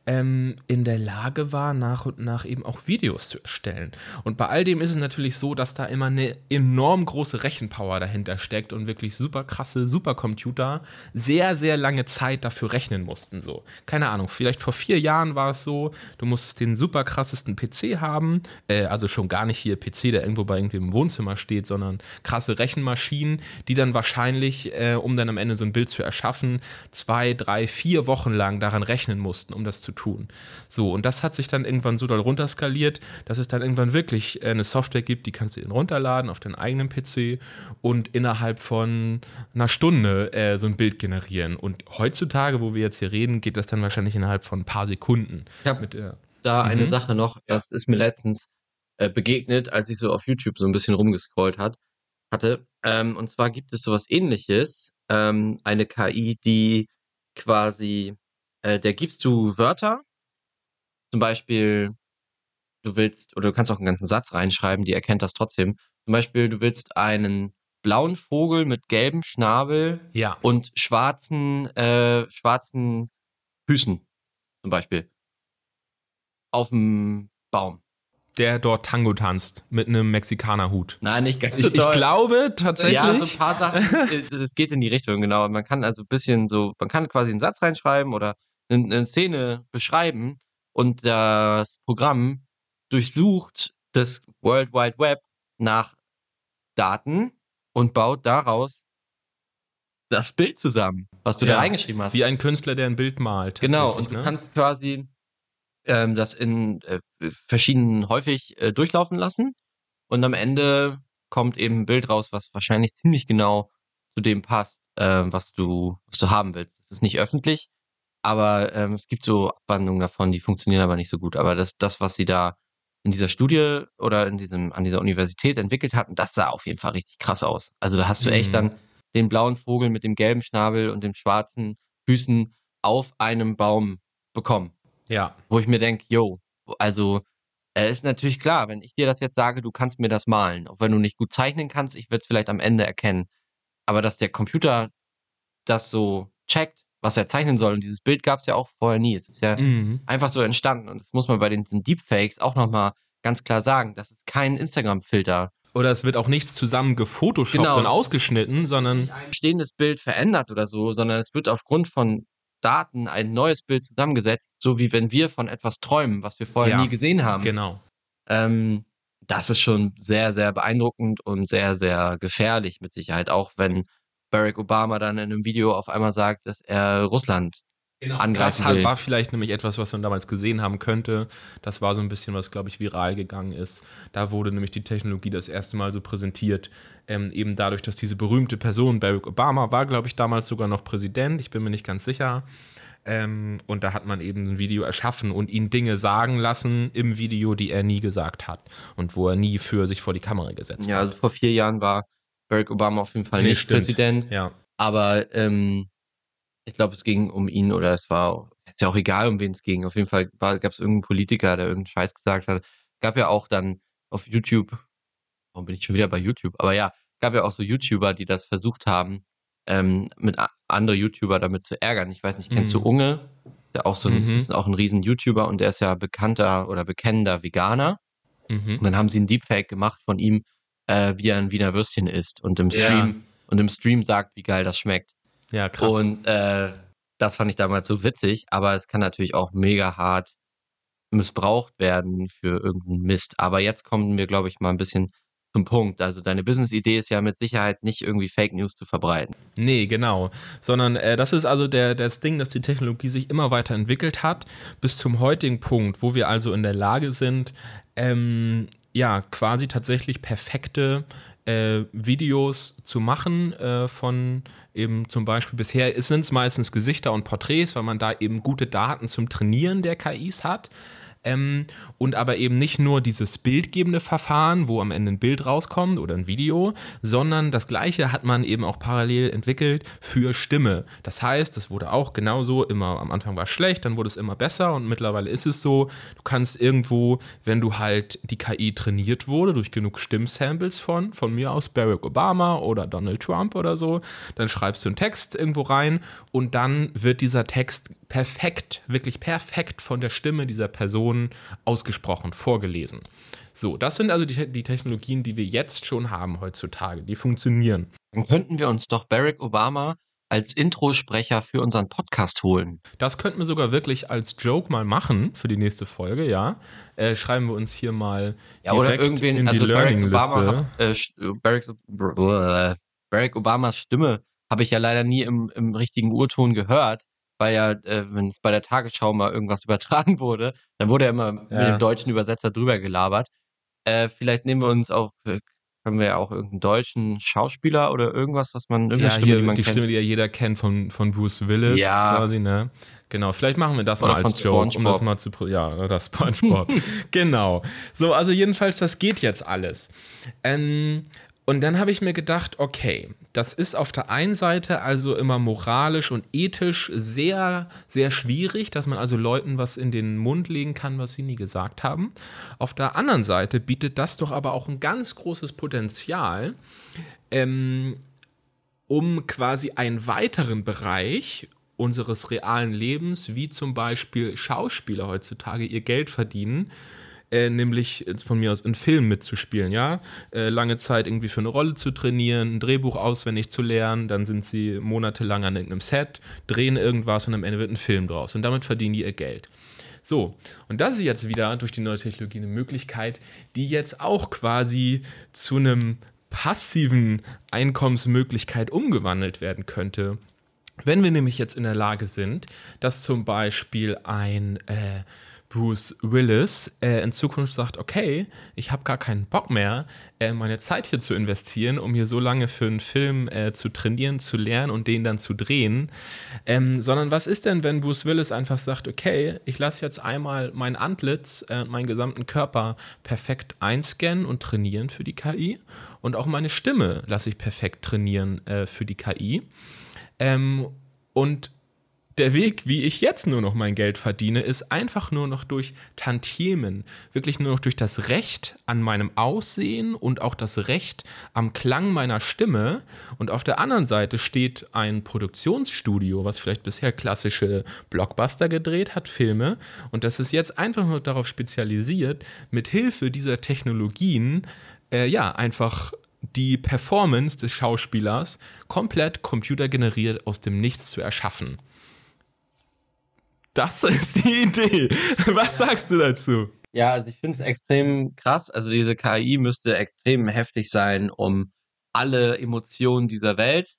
ähm, in der Lage war, nach und nach eben auch Videos zu erstellen. Und bei all dem ist es natürlich so, dass da immer eine enorm große Rechenpower dahinter steckt und wirklich super krasse Supercomputer sehr, sehr lange Zeit dafür rechnen mussten. So, keine Ahnung, vielleicht vor vier Jahren war es so, du musstest den super krassesten PC haben, äh, also schon gar nicht hier PC, der irgendwo bei irgendwie im Wohnzimmer steht, sondern krasse Rechenmaschinen, die dann wahrscheinlich, äh, um dann am Ende so ein Bild zu erschaffen, zwei, drei, vier Wochen lang daran rechnen mussten, um das zu tun. So, und das hat sich dann irgendwann so doll runterskaliert, dass es dann irgendwann wirklich äh, eine Software gibt, die kannst du dann runterladen auf deinen eigenen PC und innerhalb von einer Stunde äh, so ein Bild generieren. Und heutzutage, wo wir jetzt hier reden, geht das dann wahrscheinlich innerhalb von ein paar Sekunden. Ja, mit der, da mhm. eine Sache noch, das ist mir letztens äh, begegnet, als ich so auf YouTube so ein bisschen rumgescrollt hat, hatte. Ähm, und zwar gibt es sowas ähnliches, ähm, eine KI, die quasi äh, der gibst du Wörter, zum Beispiel, du willst, oder du kannst auch einen ganzen Satz reinschreiben, die erkennt das trotzdem. Zum Beispiel, du willst einen blauen Vogel mit gelbem Schnabel ja. und schwarzen, äh, schwarzen Füßen, zum Beispiel. Auf dem Baum der dort Tango tanzt mit einem Mexikanerhut. Nein, nicht ganz so ich, toll. Ich glaube tatsächlich. Ja, so ein paar Sachen, es geht in die Richtung, genau. Man kann also ein bisschen so, man kann quasi einen Satz reinschreiben oder eine, eine Szene beschreiben und das Programm durchsucht das World Wide Web nach Daten und baut daraus das Bild zusammen, was du ja, da reingeschrieben hast. Wie ein Künstler, der ein Bild malt. Genau, und du ne? kannst quasi ähm, das in äh, verschiedenen häufig äh, durchlaufen lassen und am Ende kommt eben ein Bild raus, was wahrscheinlich ziemlich genau zu dem passt, äh, was du was du haben willst. Es ist nicht öffentlich, aber ähm, es gibt so Abwandlungen davon, die funktionieren aber nicht so gut. Aber das, das, was sie da in dieser Studie oder in diesem, an dieser Universität entwickelt hatten, das sah auf jeden Fall richtig krass aus. Also da hast du echt mhm. dann den blauen Vogel mit dem gelben Schnabel und den schwarzen Füßen auf einem Baum bekommen. Ja. Wo ich mir denke, yo, also äh, ist natürlich klar, wenn ich dir das jetzt sage, du kannst mir das malen, auch wenn du nicht gut zeichnen kannst, ich würde es vielleicht am Ende erkennen. Aber dass der Computer das so checkt, was er zeichnen soll, und dieses Bild gab es ja auch vorher nie. Es ist ja mhm. einfach so entstanden. Und das muss man bei den, den Deepfakes auch nochmal ganz klar sagen. Das ist kein Instagram-Filter. Oder es wird auch nichts zusammen gefotoshoppt genau, und ausgeschnitten, sondern. Ein stehendes Bild verändert oder so, sondern es wird aufgrund von Daten ein neues Bild zusammengesetzt, so wie wenn wir von etwas träumen, was wir vorher ja, nie gesehen haben. Genau. Ähm, das ist schon sehr, sehr beeindruckend und sehr, sehr gefährlich mit Sicherheit, auch wenn Barack Obama dann in einem Video auf einmal sagt, dass er Russland genau. angreifen das will. war vielleicht nämlich etwas, was man damals gesehen haben könnte. Das war so ein bisschen, was, glaube ich, viral gegangen ist. Da wurde nämlich die Technologie das erste Mal so präsentiert. Ähm, eben dadurch, dass diese berühmte Person, Barack Obama, war, glaube ich, damals sogar noch Präsident. Ich bin mir nicht ganz sicher. Ähm, und da hat man eben ein Video erschaffen und ihn Dinge sagen lassen im Video, die er nie gesagt hat und wo er nie für sich vor die Kamera gesetzt ja, hat. Ja, also vor vier Jahren war Barack Obama auf jeden Fall nee, nicht stimmt. Präsident. Ja. Aber ähm, ich glaube, es ging um ihn oder es war, ist ja auch egal, um wen es ging. Auf jeden Fall gab es irgendeinen Politiker, der irgendeinen Scheiß gesagt hat. Gab ja auch dann auf YouTube, warum bin ich schon wieder bei YouTube? Aber ja, gab ja auch so YouTuber, die das versucht haben, ähm, mit andere YouTuber damit zu ärgern. Ich weiß nicht, kennst mhm. du Unge? Der auch so ein, mhm. ist auch ein riesen YouTuber und der ist ja bekannter oder bekennender Veganer. Mhm. Und dann haben sie ein Deepfake gemacht von ihm, äh, wie er ein Wiener Würstchen isst und im Stream ja. und im Stream sagt, wie geil das schmeckt. Ja, krass. Und äh, das fand ich damals so witzig, aber es kann natürlich auch mega hart missbraucht werden für irgendeinen Mist. Aber jetzt kommen wir, glaube ich, mal ein bisschen zum Punkt. Also deine Business-Idee ist ja mit Sicherheit nicht irgendwie Fake News zu verbreiten. Nee, genau. Sondern äh, das ist also der, das Ding, dass die Technologie sich immer weiter entwickelt hat, bis zum heutigen Punkt, wo wir also in der Lage sind, ähm, ja, quasi tatsächlich perfekte äh, Videos zu machen äh, von eben zum Beispiel bisher sind es meistens Gesichter und Porträts, weil man da eben gute Daten zum Trainieren der KIs hat. Ähm, und aber eben nicht nur dieses bildgebende Verfahren, wo am Ende ein Bild rauskommt oder ein Video, sondern das gleiche hat man eben auch parallel entwickelt für Stimme. Das heißt, es wurde auch genauso immer, am Anfang war es schlecht, dann wurde es immer besser und mittlerweile ist es so, du kannst irgendwo, wenn du halt die KI trainiert wurde durch genug Stimmsamples von, von mir aus Barack Obama oder Donald Trump oder so, dann schreibst du einen Text irgendwo rein und dann wird dieser Text perfekt, wirklich perfekt von der Stimme dieser Person ausgesprochen, vorgelesen. So, das sind also die, die Technologien, die wir jetzt schon haben heutzutage. Die funktionieren. Dann könnten wir uns doch Barack Obama als Introsprecher für unseren Podcast holen. Das könnten wir sogar wirklich als Joke mal machen für die nächste Folge, ja. Äh, schreiben wir uns hier mal ja, oder irgendwen, in also die Learning-Liste. Äh, Barack, äh, Barack, Obamas Stimme habe ich ja leider nie im, im richtigen Urton gehört weil ja, äh, wenn es bei der Tagesschau mal irgendwas übertragen wurde, dann wurde ja immer ja. mit dem deutschen Übersetzer drüber gelabert. Äh, vielleicht nehmen wir uns auch, äh, können wir ja auch irgendeinen deutschen Schauspieler oder irgendwas, was man, irgendeine ja, Stimme, hier, die man die kennt. Stimme, die ja jeder kennt von, von Bruce Willis ja. quasi, ne? Genau, vielleicht machen wir das oder mal als Joke, um das mal zu, ja, oder SpongeBob. genau. So, also jedenfalls, das geht jetzt alles. Ähm, und dann habe ich mir gedacht, okay, das ist auf der einen Seite also immer moralisch und ethisch sehr, sehr schwierig, dass man also Leuten was in den Mund legen kann, was sie nie gesagt haben. Auf der anderen Seite bietet das doch aber auch ein ganz großes Potenzial, ähm, um quasi einen weiteren Bereich unseres realen Lebens, wie zum Beispiel Schauspieler heutzutage ihr Geld verdienen, äh, nämlich von mir aus in Film mitzuspielen, ja. Äh, lange Zeit irgendwie für eine Rolle zu trainieren, ein Drehbuch auswendig zu lernen, dann sind sie monatelang an irgendeinem Set, drehen irgendwas und am Ende wird ein Film draus. Und damit verdienen die ihr Geld. So, und das ist jetzt wieder durch die neue Technologie eine Möglichkeit, die jetzt auch quasi zu einem passiven Einkommensmöglichkeit umgewandelt werden könnte. Wenn wir nämlich jetzt in der Lage sind, dass zum Beispiel ein äh, Bruce Willis äh, in Zukunft sagt, okay, ich habe gar keinen Bock mehr, äh, meine Zeit hier zu investieren, um hier so lange für einen Film äh, zu trainieren, zu lernen und den dann zu drehen. Ähm, sondern was ist denn, wenn Bruce Willis einfach sagt, okay, ich lasse jetzt einmal mein Antlitz, äh, meinen gesamten Körper perfekt einscannen und trainieren für die KI und auch meine Stimme lasse ich perfekt trainieren äh, für die KI. Ähm, und der Weg, wie ich jetzt nur noch mein Geld verdiene, ist einfach nur noch durch Tantiemen, wirklich nur noch durch das Recht an meinem Aussehen und auch das Recht am Klang meiner Stimme. Und auf der anderen Seite steht ein Produktionsstudio, was vielleicht bisher klassische Blockbuster gedreht hat, Filme, und das ist jetzt einfach nur darauf spezialisiert, mit Hilfe dieser Technologien, äh, ja, einfach die Performance des Schauspielers komplett computergeneriert aus dem Nichts zu erschaffen. Das ist die Idee. Was sagst du dazu? Ja, also ich finde es extrem krass. Also diese KI müsste extrem heftig sein, um alle Emotionen dieser Welt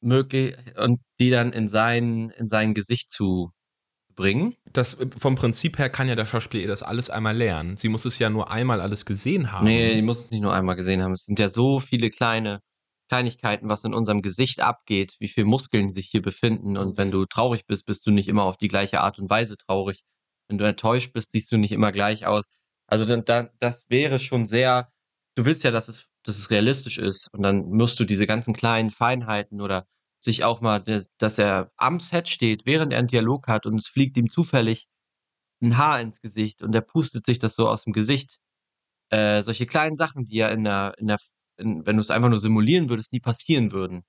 möglich und die dann in sein, in sein Gesicht zu bringen. Das vom Prinzip her kann ja der Schauspieler das alles einmal lernen. Sie muss es ja nur einmal alles gesehen haben. Nee, die muss es nicht nur einmal gesehen haben. Es sind ja so viele kleine Kleinigkeiten, was in unserem Gesicht abgeht, wie viele Muskeln sich hier befinden. Und wenn du traurig bist, bist du nicht immer auf die gleiche Art und Weise traurig. Wenn du enttäuscht bist, siehst du nicht immer gleich aus. Also dann, dann, das wäre schon sehr, du willst ja, dass es, dass es realistisch ist. Und dann musst du diese ganzen kleinen Feinheiten oder sich auch mal, dass er am Set steht, während er einen Dialog hat und es fliegt ihm zufällig ein Haar ins Gesicht und er pustet sich das so aus dem Gesicht. Äh, solche kleinen Sachen, die ja in der, in der, in, wenn du es einfach nur simulieren würdest, nie passieren würden.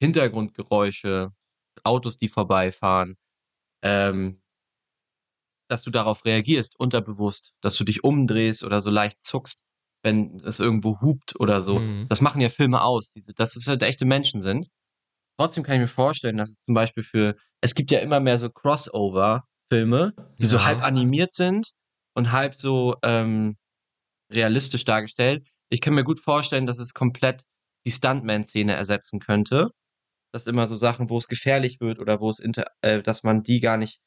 Hintergrundgeräusche, Autos, die vorbeifahren, ähm, dass du darauf reagierst, unterbewusst, dass du dich umdrehst oder so leicht zuckst, wenn es irgendwo hupt oder so. Mhm. Das machen ja Filme aus, diese, dass es halt echte Menschen sind. Trotzdem kann ich mir vorstellen, dass es zum Beispiel für, es gibt ja immer mehr so Crossover-Filme, die ja. so halb animiert sind und halb so ähm, realistisch dargestellt. Ich kann mir gut vorstellen, dass es komplett die Stuntman-Szene ersetzen könnte. Dass immer so Sachen, wo es gefährlich wird oder wo es, inter äh, dass man die gar nicht,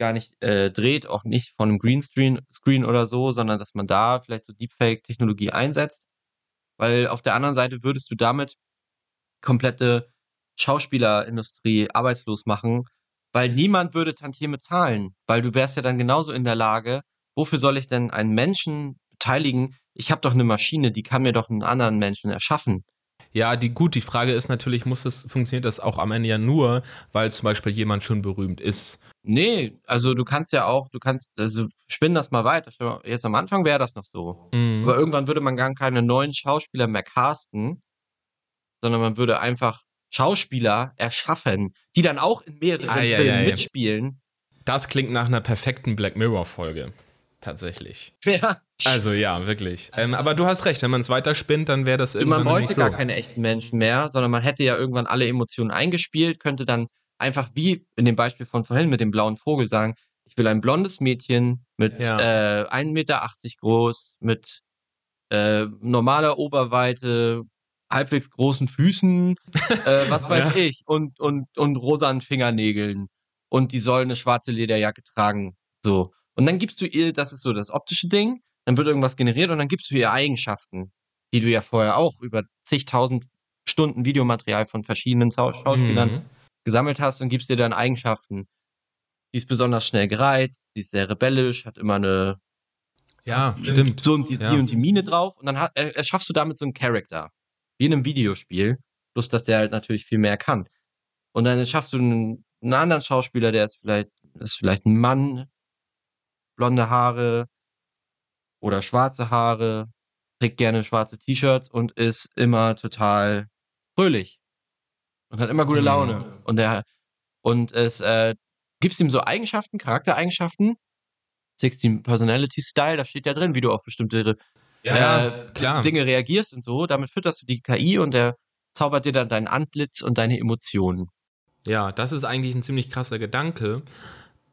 gar nicht äh, dreht, auch nicht von einem Greenscreen Screen oder so, sondern dass man da vielleicht so Deepfake-Technologie einsetzt. Weil auf der anderen Seite würdest du damit komplette Schauspielerindustrie arbeitslos machen, weil niemand würde Tantieme zahlen, weil du wärst ja dann genauso in der Lage, wofür soll ich denn einen Menschen beteiligen? Ich habe doch eine Maschine, die kann mir doch einen anderen Menschen erschaffen. Ja, die, gut, die Frage ist natürlich, muss das, funktioniert das auch am Ende ja nur, weil zum Beispiel jemand schon berühmt ist? Nee, also du kannst ja auch, du kannst, also spinn das mal weiter. Jetzt am Anfang wäre das noch so. Mhm. Aber irgendwann würde man gar keine neuen Schauspieler mehr casten, sondern man würde einfach Schauspieler erschaffen, die dann auch in mehreren ah, Filmen ja, ja, mitspielen. Das klingt nach einer perfekten Black Mirror-Folge. Tatsächlich. Ja. Also ja, wirklich. Ähm, aber du hast recht, wenn man es weiterspinnt, dann wäre das irgendwann. Man wollte gar so. keine echten Menschen mehr, sondern man hätte ja irgendwann alle Emotionen eingespielt, könnte dann einfach wie in dem Beispiel von vorhin mit dem blauen Vogel sagen, ich will ein blondes Mädchen mit ja. äh, 1,80 Meter groß, mit äh, normaler Oberweite, halbwegs großen Füßen, äh, was weiß ja. ich, und, und, und rosanen Fingernägeln. Und die soll eine schwarze Lederjacke tragen. So. Und dann gibst du ihr, das ist so das optische Ding, dann wird irgendwas generiert und dann gibst du ihr Eigenschaften, die du ja vorher auch über zigtausend Stunden Videomaterial von verschiedenen Schauspielern mhm. gesammelt hast und gibst dir dann Eigenschaften. Die ist besonders schnell gereizt, die ist sehr rebellisch, hat immer eine ja, stimmt. So und die, ja. die und die Mine drauf und dann hat, erschaffst du damit so einen Charakter wie in einem Videospiel, bloß dass der halt natürlich viel mehr kann. Und dann schaffst du einen, einen anderen Schauspieler, der ist vielleicht, ist vielleicht ein Mann, blonde Haare oder schwarze Haare, trägt gerne schwarze T-Shirts und ist immer total fröhlich und hat immer gute Laune. Mhm. Und der und es äh, gibst ihm so Eigenschaften, Charaktereigenschaften, 16 Personality Style, da steht ja drin, wie du auf bestimmte ja, äh, klar. Dinge reagierst und so. Damit fütterst du die KI und der zaubert dir dann dein Antlitz und deine Emotionen. Ja, das ist eigentlich ein ziemlich krasser Gedanke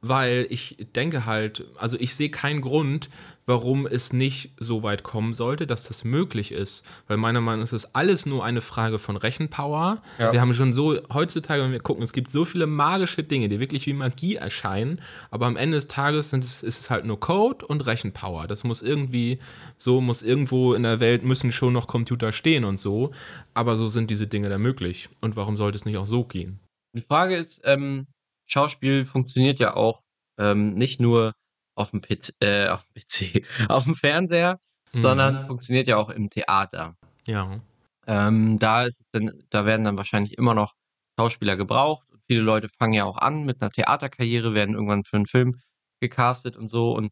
weil ich denke halt, also ich sehe keinen Grund, warum es nicht so weit kommen sollte, dass das möglich ist. Weil meiner Meinung nach ist es alles nur eine Frage von Rechenpower. Ja. Wir haben schon so, heutzutage, wenn wir gucken, es gibt so viele magische Dinge, die wirklich wie Magie erscheinen, aber am Ende des Tages es, ist es halt nur Code und Rechenpower. Das muss irgendwie, so muss irgendwo in der Welt müssen schon noch Computer stehen und so. Aber so sind diese Dinge da möglich. Und warum sollte es nicht auch so gehen? Die Frage ist, ähm, Schauspiel funktioniert ja auch ähm, nicht nur auf dem PC, äh, auf dem, PC, auf dem Fernseher, mhm. sondern funktioniert ja auch im Theater. Ja. Ähm, da ist es dann, da werden dann wahrscheinlich immer noch Schauspieler gebraucht. Und viele Leute fangen ja auch an mit einer Theaterkarriere, werden irgendwann für einen Film gecastet und so. Und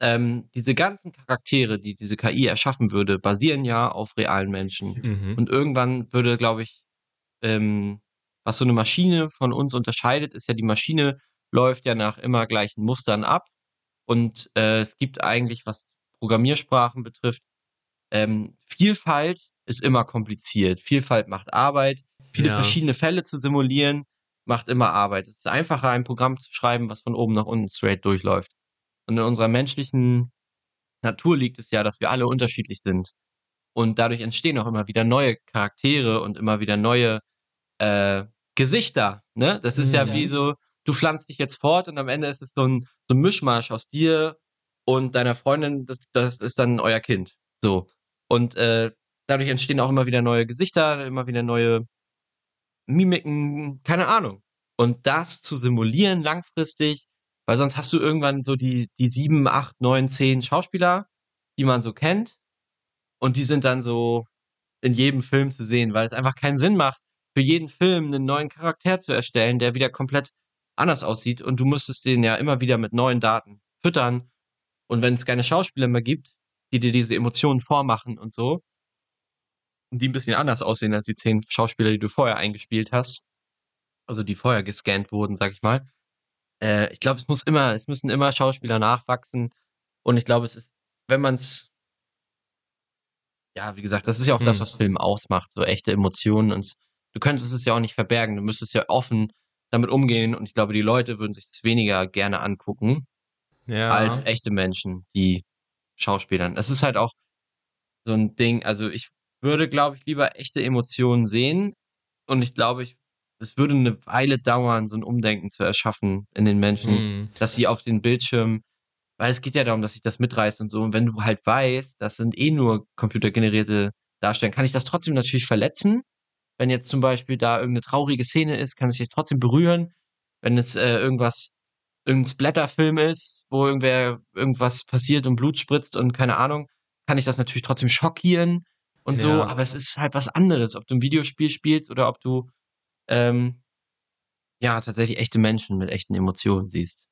ähm, diese ganzen Charaktere, die diese KI erschaffen würde, basieren ja auf realen Menschen. Mhm. Und irgendwann würde, glaube ich, ähm, was so eine Maschine von uns unterscheidet, ist ja, die Maschine läuft ja nach immer gleichen Mustern ab. Und äh, es gibt eigentlich, was Programmiersprachen betrifft, ähm, Vielfalt ist immer kompliziert. Vielfalt macht Arbeit. Viele ja. verschiedene Fälle zu simulieren, macht immer Arbeit. Es ist einfacher, ein Programm zu schreiben, was von oben nach unten straight durchläuft. Und in unserer menschlichen Natur liegt es ja, dass wir alle unterschiedlich sind. Und dadurch entstehen auch immer wieder neue Charaktere und immer wieder neue äh, Gesichter, ne? Das ist ja, ja wie so, du pflanzt dich jetzt fort und am Ende ist es so ein, so ein Mischmasch aus dir und deiner Freundin, das, das ist dann euer Kind. So. Und äh, dadurch entstehen auch immer wieder neue Gesichter, immer wieder neue Mimiken, keine Ahnung. Und das zu simulieren langfristig, weil sonst hast du irgendwann so die, die sieben, acht, neun, zehn Schauspieler, die man so kennt. Und die sind dann so in jedem Film zu sehen, weil es einfach keinen Sinn macht, für jeden Film einen neuen Charakter zu erstellen, der wieder komplett anders aussieht. Und du müsstest den ja immer wieder mit neuen Daten füttern. Und wenn es keine Schauspieler mehr gibt, die dir diese Emotionen vormachen und so, und die ein bisschen anders aussehen als die zehn Schauspieler, die du vorher eingespielt hast, also die vorher gescannt wurden, sag ich mal. Äh, ich glaube, es muss immer, es müssen immer Schauspieler nachwachsen. Und ich glaube, es ist, wenn man es, ja, wie gesagt, das ist ja auch hm. das, was Film ausmacht, so echte Emotionen. Und du könntest es ja auch nicht verbergen. Du müsstest ja offen damit umgehen. Und ich glaube, die Leute würden sich das weniger gerne angucken ja. als echte Menschen, die Schauspielern. Das ist halt auch so ein Ding. Also ich würde, glaube ich, lieber echte Emotionen sehen. Und ich glaube, ich es würde eine Weile dauern, so ein Umdenken zu erschaffen in den Menschen, mm. dass sie auf den Bildschirm, weil es geht ja darum, dass sich das mitreißt und so. Und wenn du halt weißt, das sind eh nur computergenerierte Darstellungen, kann ich das trotzdem natürlich verletzen. Wenn jetzt zum Beispiel da irgendeine traurige Szene ist, kann es sich trotzdem berühren. Wenn es äh, irgendwas, irgendein Splatterfilm ist, wo irgendwer irgendwas passiert und Blut spritzt und keine Ahnung, kann ich das natürlich trotzdem schockieren und ja. so. Aber es ist halt was anderes, ob du ein Videospiel spielst oder ob du ähm, ja, tatsächlich echte Menschen mit echten Emotionen siehst.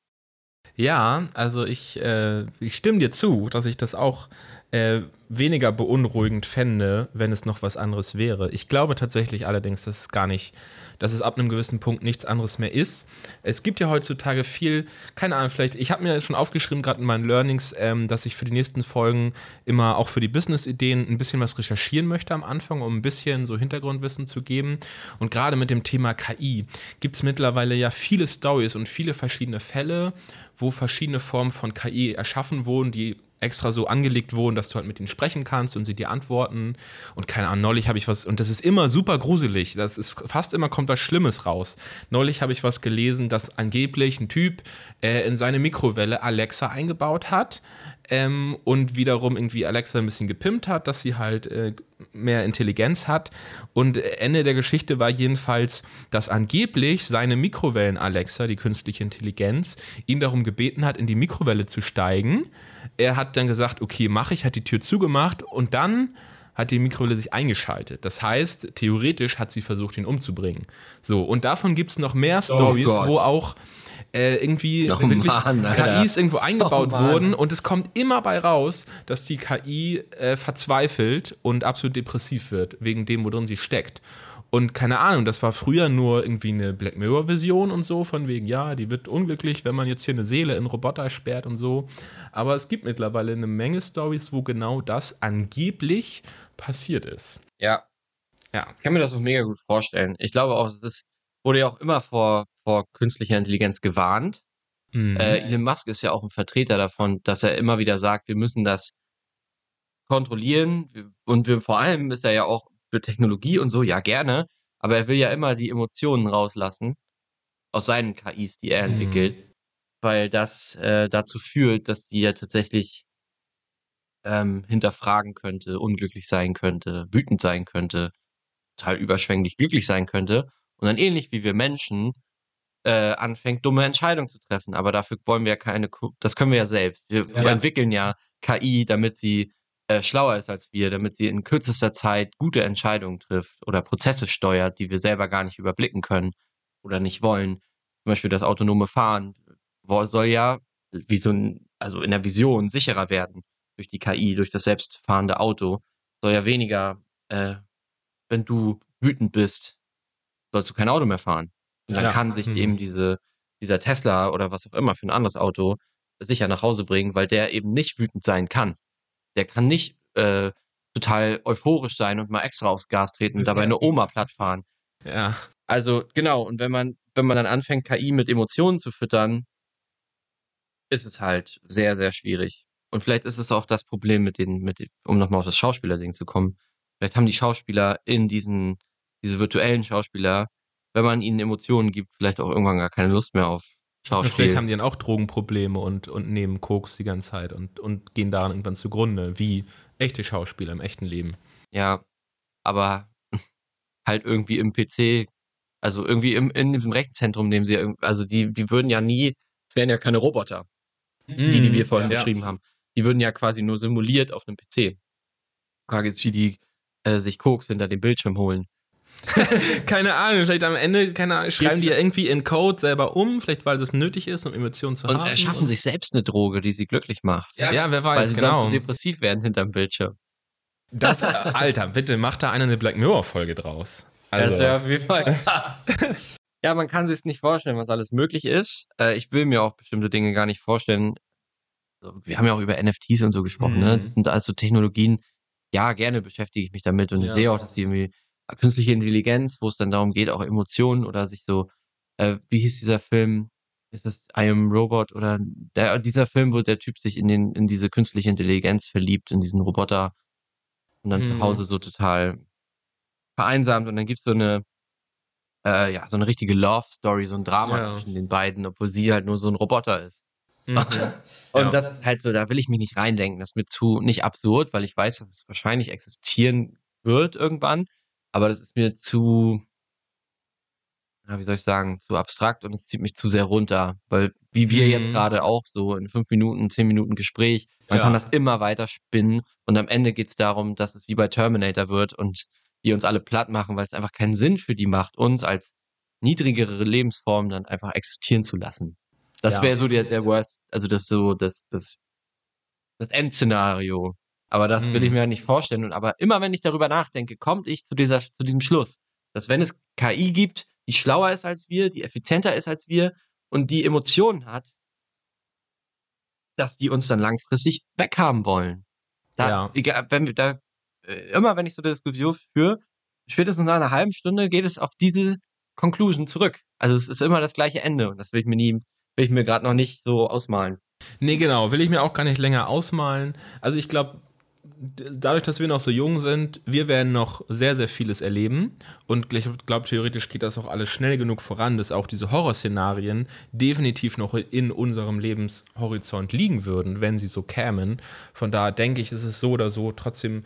Ja, also ich, äh, ich stimme dir zu, dass ich das auch äh, weniger beunruhigend fände, wenn es noch was anderes wäre. Ich glaube tatsächlich allerdings, dass es gar nicht, dass es ab einem gewissen Punkt nichts anderes mehr ist. Es gibt ja heutzutage viel, keine Ahnung, vielleicht, ich habe mir schon aufgeschrieben, gerade in meinen Learnings, ähm, dass ich für die nächsten Folgen immer auch für die Business-Ideen ein bisschen was recherchieren möchte am Anfang, um ein bisschen so Hintergrundwissen zu geben. Und gerade mit dem Thema KI gibt es mittlerweile ja viele Stories und viele verschiedene Fälle, wo verschiedene Formen von KI erschaffen wurden, die extra so angelegt wurden, dass du halt mit ihnen sprechen kannst und sie dir antworten. Und keine Ahnung, neulich habe ich was, und das ist immer super gruselig. Das ist fast immer kommt was Schlimmes raus. Neulich habe ich was gelesen, dass angeblich ein Typ äh, in seine Mikrowelle Alexa eingebaut hat ähm, und wiederum irgendwie Alexa ein bisschen gepimpt hat, dass sie halt äh, mehr Intelligenz hat. Und Ende der Geschichte war jedenfalls, dass angeblich seine Mikrowellen-Alexa, die künstliche Intelligenz, ihn darum gebeten hat, in die Mikrowelle zu steigen. Er hat dann gesagt, okay, mache ich, hat die Tür zugemacht und dann hat die Mikrowelle sich eingeschaltet. Das heißt, theoretisch hat sie versucht, ihn umzubringen. So, und davon gibt es noch mehr oh Stories, wo auch äh, irgendwie oh wirklich Mann, KIs irgendwo eingebaut oh wurden und es kommt immer bei raus, dass die KI äh, verzweifelt und absolut depressiv wird, wegen dem, worin sie steckt. Und keine Ahnung, das war früher nur irgendwie eine Black Mirror-Vision und so, von wegen, ja, die wird unglücklich, wenn man jetzt hier eine Seele in Roboter sperrt und so. Aber es gibt mittlerweile eine Menge Stories, wo genau das angeblich passiert ist. Ja. Ja. Ich kann mir das auch mega gut vorstellen. Ich glaube auch, das wurde ja auch immer vor, vor künstlicher Intelligenz gewarnt. Mhm. Äh, Elon Musk ist ja auch ein Vertreter davon, dass er immer wieder sagt, wir müssen das kontrollieren. Und wir, vor allem ist er ja auch für Technologie und so, ja gerne, aber er will ja immer die Emotionen rauslassen aus seinen KIs, die er mhm. entwickelt, weil das äh, dazu führt, dass die ja tatsächlich ähm, hinterfragen könnte, unglücklich sein könnte, wütend sein könnte, total überschwänglich glücklich sein könnte und dann ähnlich wie wir Menschen äh, anfängt, dumme Entscheidungen zu treffen. Aber dafür wollen wir ja keine, das können wir ja selbst. Wir, ja. wir entwickeln ja KI, damit sie äh, schlauer ist als wir, damit sie in kürzester Zeit gute Entscheidungen trifft oder Prozesse steuert, die wir selber gar nicht überblicken können oder nicht wollen. Zum Beispiel das autonome Fahren soll ja wie so ein, also in der Vision sicherer werden durch die KI, durch das selbstfahrende Auto. Soll ja weniger, äh, wenn du wütend bist, sollst du kein Auto mehr fahren. Und dann ja. kann sich mhm. eben diese, dieser Tesla oder was auch immer für ein anderes Auto sicher nach Hause bringen, weil der eben nicht wütend sein kann der kann nicht äh, total euphorisch sein und mal extra aufs Gas treten und dabei eine Oma platt fahren. Ja. Also genau, und wenn man, wenn man dann anfängt, KI mit Emotionen zu füttern, ist es halt sehr, sehr schwierig. Und vielleicht ist es auch das Problem mit den, mit, um nochmal auf das Schauspielerding zu kommen. Vielleicht haben die Schauspieler in diesen, diese virtuellen Schauspieler wenn man ihnen Emotionen gibt, vielleicht auch irgendwann gar keine Lust mehr auf Schauspiel. Vielleicht haben die dann auch Drogenprobleme und, und nehmen Koks die ganze Zeit und, und gehen daran irgendwann zugrunde, wie echte Schauspieler im echten Leben. Ja, aber halt irgendwie im PC, also irgendwie im, in diesem Rechenzentrum nehmen sie, also die, die würden ja nie, es wären ja keine Roboter, mm, die, die wir vorhin ja. beschrieben haben. Die würden ja quasi nur simuliert auf einem PC. Frage ist, wie die äh, sich Koks hinter dem Bildschirm holen. keine Ahnung, vielleicht am Ende keine Ahnung, schreiben die ja irgendwie in Code selber um, vielleicht weil es nötig ist, um Emotionen zu und haben. Und erschaffen sich selbst eine Droge, die sie glücklich macht. Ja, ja wer weiß, weil sie genau. sonst so depressiv werden hinterm Bildschirm. Das, Alter, bitte mach da einer eine Black Mirror-Folge draus. Also. Ja, wie krass. ja, man kann sich nicht vorstellen, was alles möglich ist. Äh, ich will mir auch bestimmte Dinge gar nicht vorstellen. Wir haben ja auch über NFTs und so gesprochen, ne? mhm. ne? Das sind alles so Technologien. Ja, gerne beschäftige ich mich damit und ja. ich sehe auch, dass die irgendwie künstliche Intelligenz, wo es dann darum geht, auch Emotionen oder sich so, äh, wie hieß dieser Film? Ist das I Am Robot oder der, dieser Film, wo der Typ sich in den, in diese künstliche Intelligenz verliebt, in diesen Roboter und dann mhm. zu Hause so total vereinsamt und dann gibt es so eine, äh, ja, so eine richtige Love-Story, so ein Drama ja. zwischen den beiden, obwohl sie halt nur so ein Roboter ist. Mhm. und ja. das ist halt so, da will ich mich nicht reindenken. Das ist mir zu nicht absurd, weil ich weiß, dass es wahrscheinlich existieren wird irgendwann aber das ist mir zu, ja, wie soll ich sagen, zu abstrakt und es zieht mich zu sehr runter, weil wie wir mhm. jetzt gerade auch so in fünf Minuten, zehn Minuten Gespräch, man ja. kann das immer weiter spinnen und am Ende geht es darum, dass es wie bei Terminator wird und die uns alle platt machen, weil es einfach keinen Sinn für die macht, uns als niedrigere Lebensform dann einfach existieren zu lassen. Das ja. wäre so der, der Worst, also das so, das, das, das Endszenario. Aber das will ich mhm. mir nicht vorstellen. Und aber immer wenn ich darüber nachdenke, komme ich zu dieser, zu diesem Schluss, dass wenn es KI gibt, die schlauer ist als wir, die effizienter ist als wir und die Emotionen hat, dass die uns dann langfristig weghaben wollen. Da, ja. egal, wenn wir da, äh, immer wenn ich so eine Diskussion führe, spätestens nach einer halben Stunde geht es auf diese Conclusion zurück. Also es ist immer das gleiche Ende und das will ich mir nie, will ich mir gerade noch nicht so ausmalen. Nee, genau, will ich mir auch gar nicht länger ausmalen. Also ich glaube, dadurch, dass wir noch so jung sind, wir werden noch sehr, sehr vieles erleben. Und ich glaube, theoretisch geht das auch alles schnell genug voran, dass auch diese Horrorszenarien definitiv noch in unserem Lebenshorizont liegen würden, wenn sie so kämen. Von daher denke ich, ist es so oder so trotzdem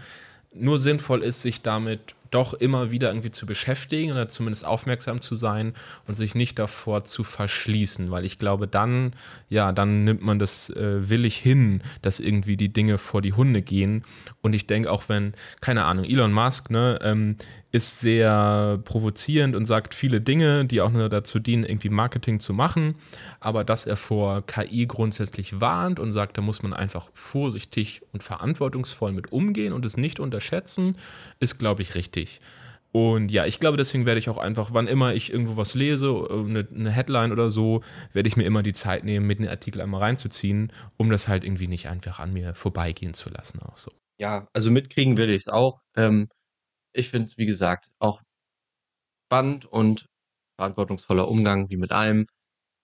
nur sinnvoll ist, sich damit doch immer wieder irgendwie zu beschäftigen oder zumindest aufmerksam zu sein und sich nicht davor zu verschließen, weil ich glaube, dann, ja, dann nimmt man das äh, willig hin, dass irgendwie die Dinge vor die Hunde gehen. Und ich denke auch, wenn, keine Ahnung, Elon Musk, ne, ähm, ist sehr provozierend und sagt viele Dinge, die auch nur dazu dienen, irgendwie Marketing zu machen. Aber dass er vor KI grundsätzlich warnt und sagt, da muss man einfach vorsichtig und verantwortungsvoll mit umgehen und es nicht unterschätzen, ist, glaube ich, richtig. Und ja, ich glaube, deswegen werde ich auch einfach, wann immer ich irgendwo was lese, eine, eine, Headline oder so, werde ich mir immer die Zeit nehmen, mit den Artikel einmal reinzuziehen, um das halt irgendwie nicht einfach an mir vorbeigehen zu lassen. Auch so. Ja, also mitkriegen will ich es auch. Ähm, ich finde es, wie gesagt, auch spannend und verantwortungsvoller Umgang wie mit allem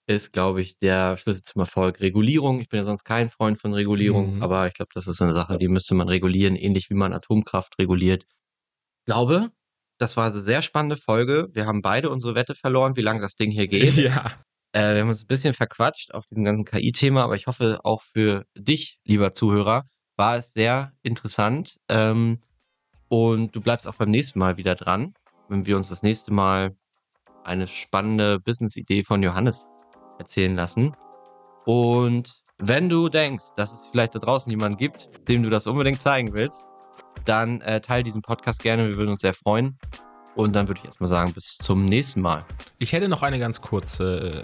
ist, glaube ich, der Schlüssel zum Erfolg. Regulierung. Ich bin ja sonst kein Freund von Regulierung, mhm. aber ich glaube, das ist eine Sache, die müsste man regulieren, ähnlich wie man Atomkraft reguliert. Ich glaube, das war eine sehr spannende Folge. Wir haben beide unsere Wette verloren, wie lange das Ding hier geht. Ja. Äh, wir haben uns ein bisschen verquatscht auf diesem ganzen KI-Thema, aber ich hoffe auch für dich, lieber Zuhörer, war es sehr interessant. Ähm, und du bleibst auch beim nächsten Mal wieder dran, wenn wir uns das nächste Mal eine spannende Business-Idee von Johannes erzählen lassen. Und wenn du denkst, dass es vielleicht da draußen jemanden gibt, dem du das unbedingt zeigen willst, dann äh, teile diesen Podcast gerne. Wir würden uns sehr freuen. Und dann würde ich erstmal sagen, bis zum nächsten Mal. Ich hätte noch eine ganz kurze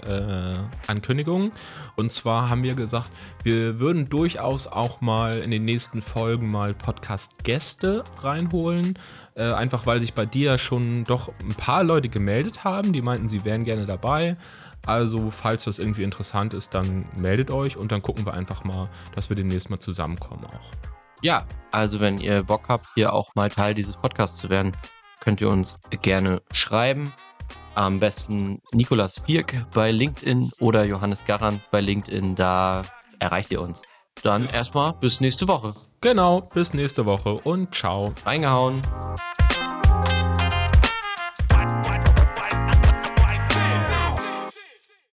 äh, Ankündigung. Und zwar haben wir gesagt, wir würden durchaus auch mal in den nächsten Folgen mal Podcast-Gäste reinholen. Äh, einfach weil sich bei dir schon doch ein paar Leute gemeldet haben, die meinten, sie wären gerne dabei. Also, falls das irgendwie interessant ist, dann meldet euch und dann gucken wir einfach mal, dass wir demnächst mal zusammenkommen auch. Ja, also wenn ihr Bock habt, hier auch mal Teil dieses Podcasts zu werden, könnt ihr uns gerne schreiben. Am besten Nikolas Vierk bei LinkedIn oder Johannes Garant bei LinkedIn. Da erreicht ihr uns. Dann erstmal bis nächste Woche. Genau, bis nächste Woche und ciao. Reingehauen.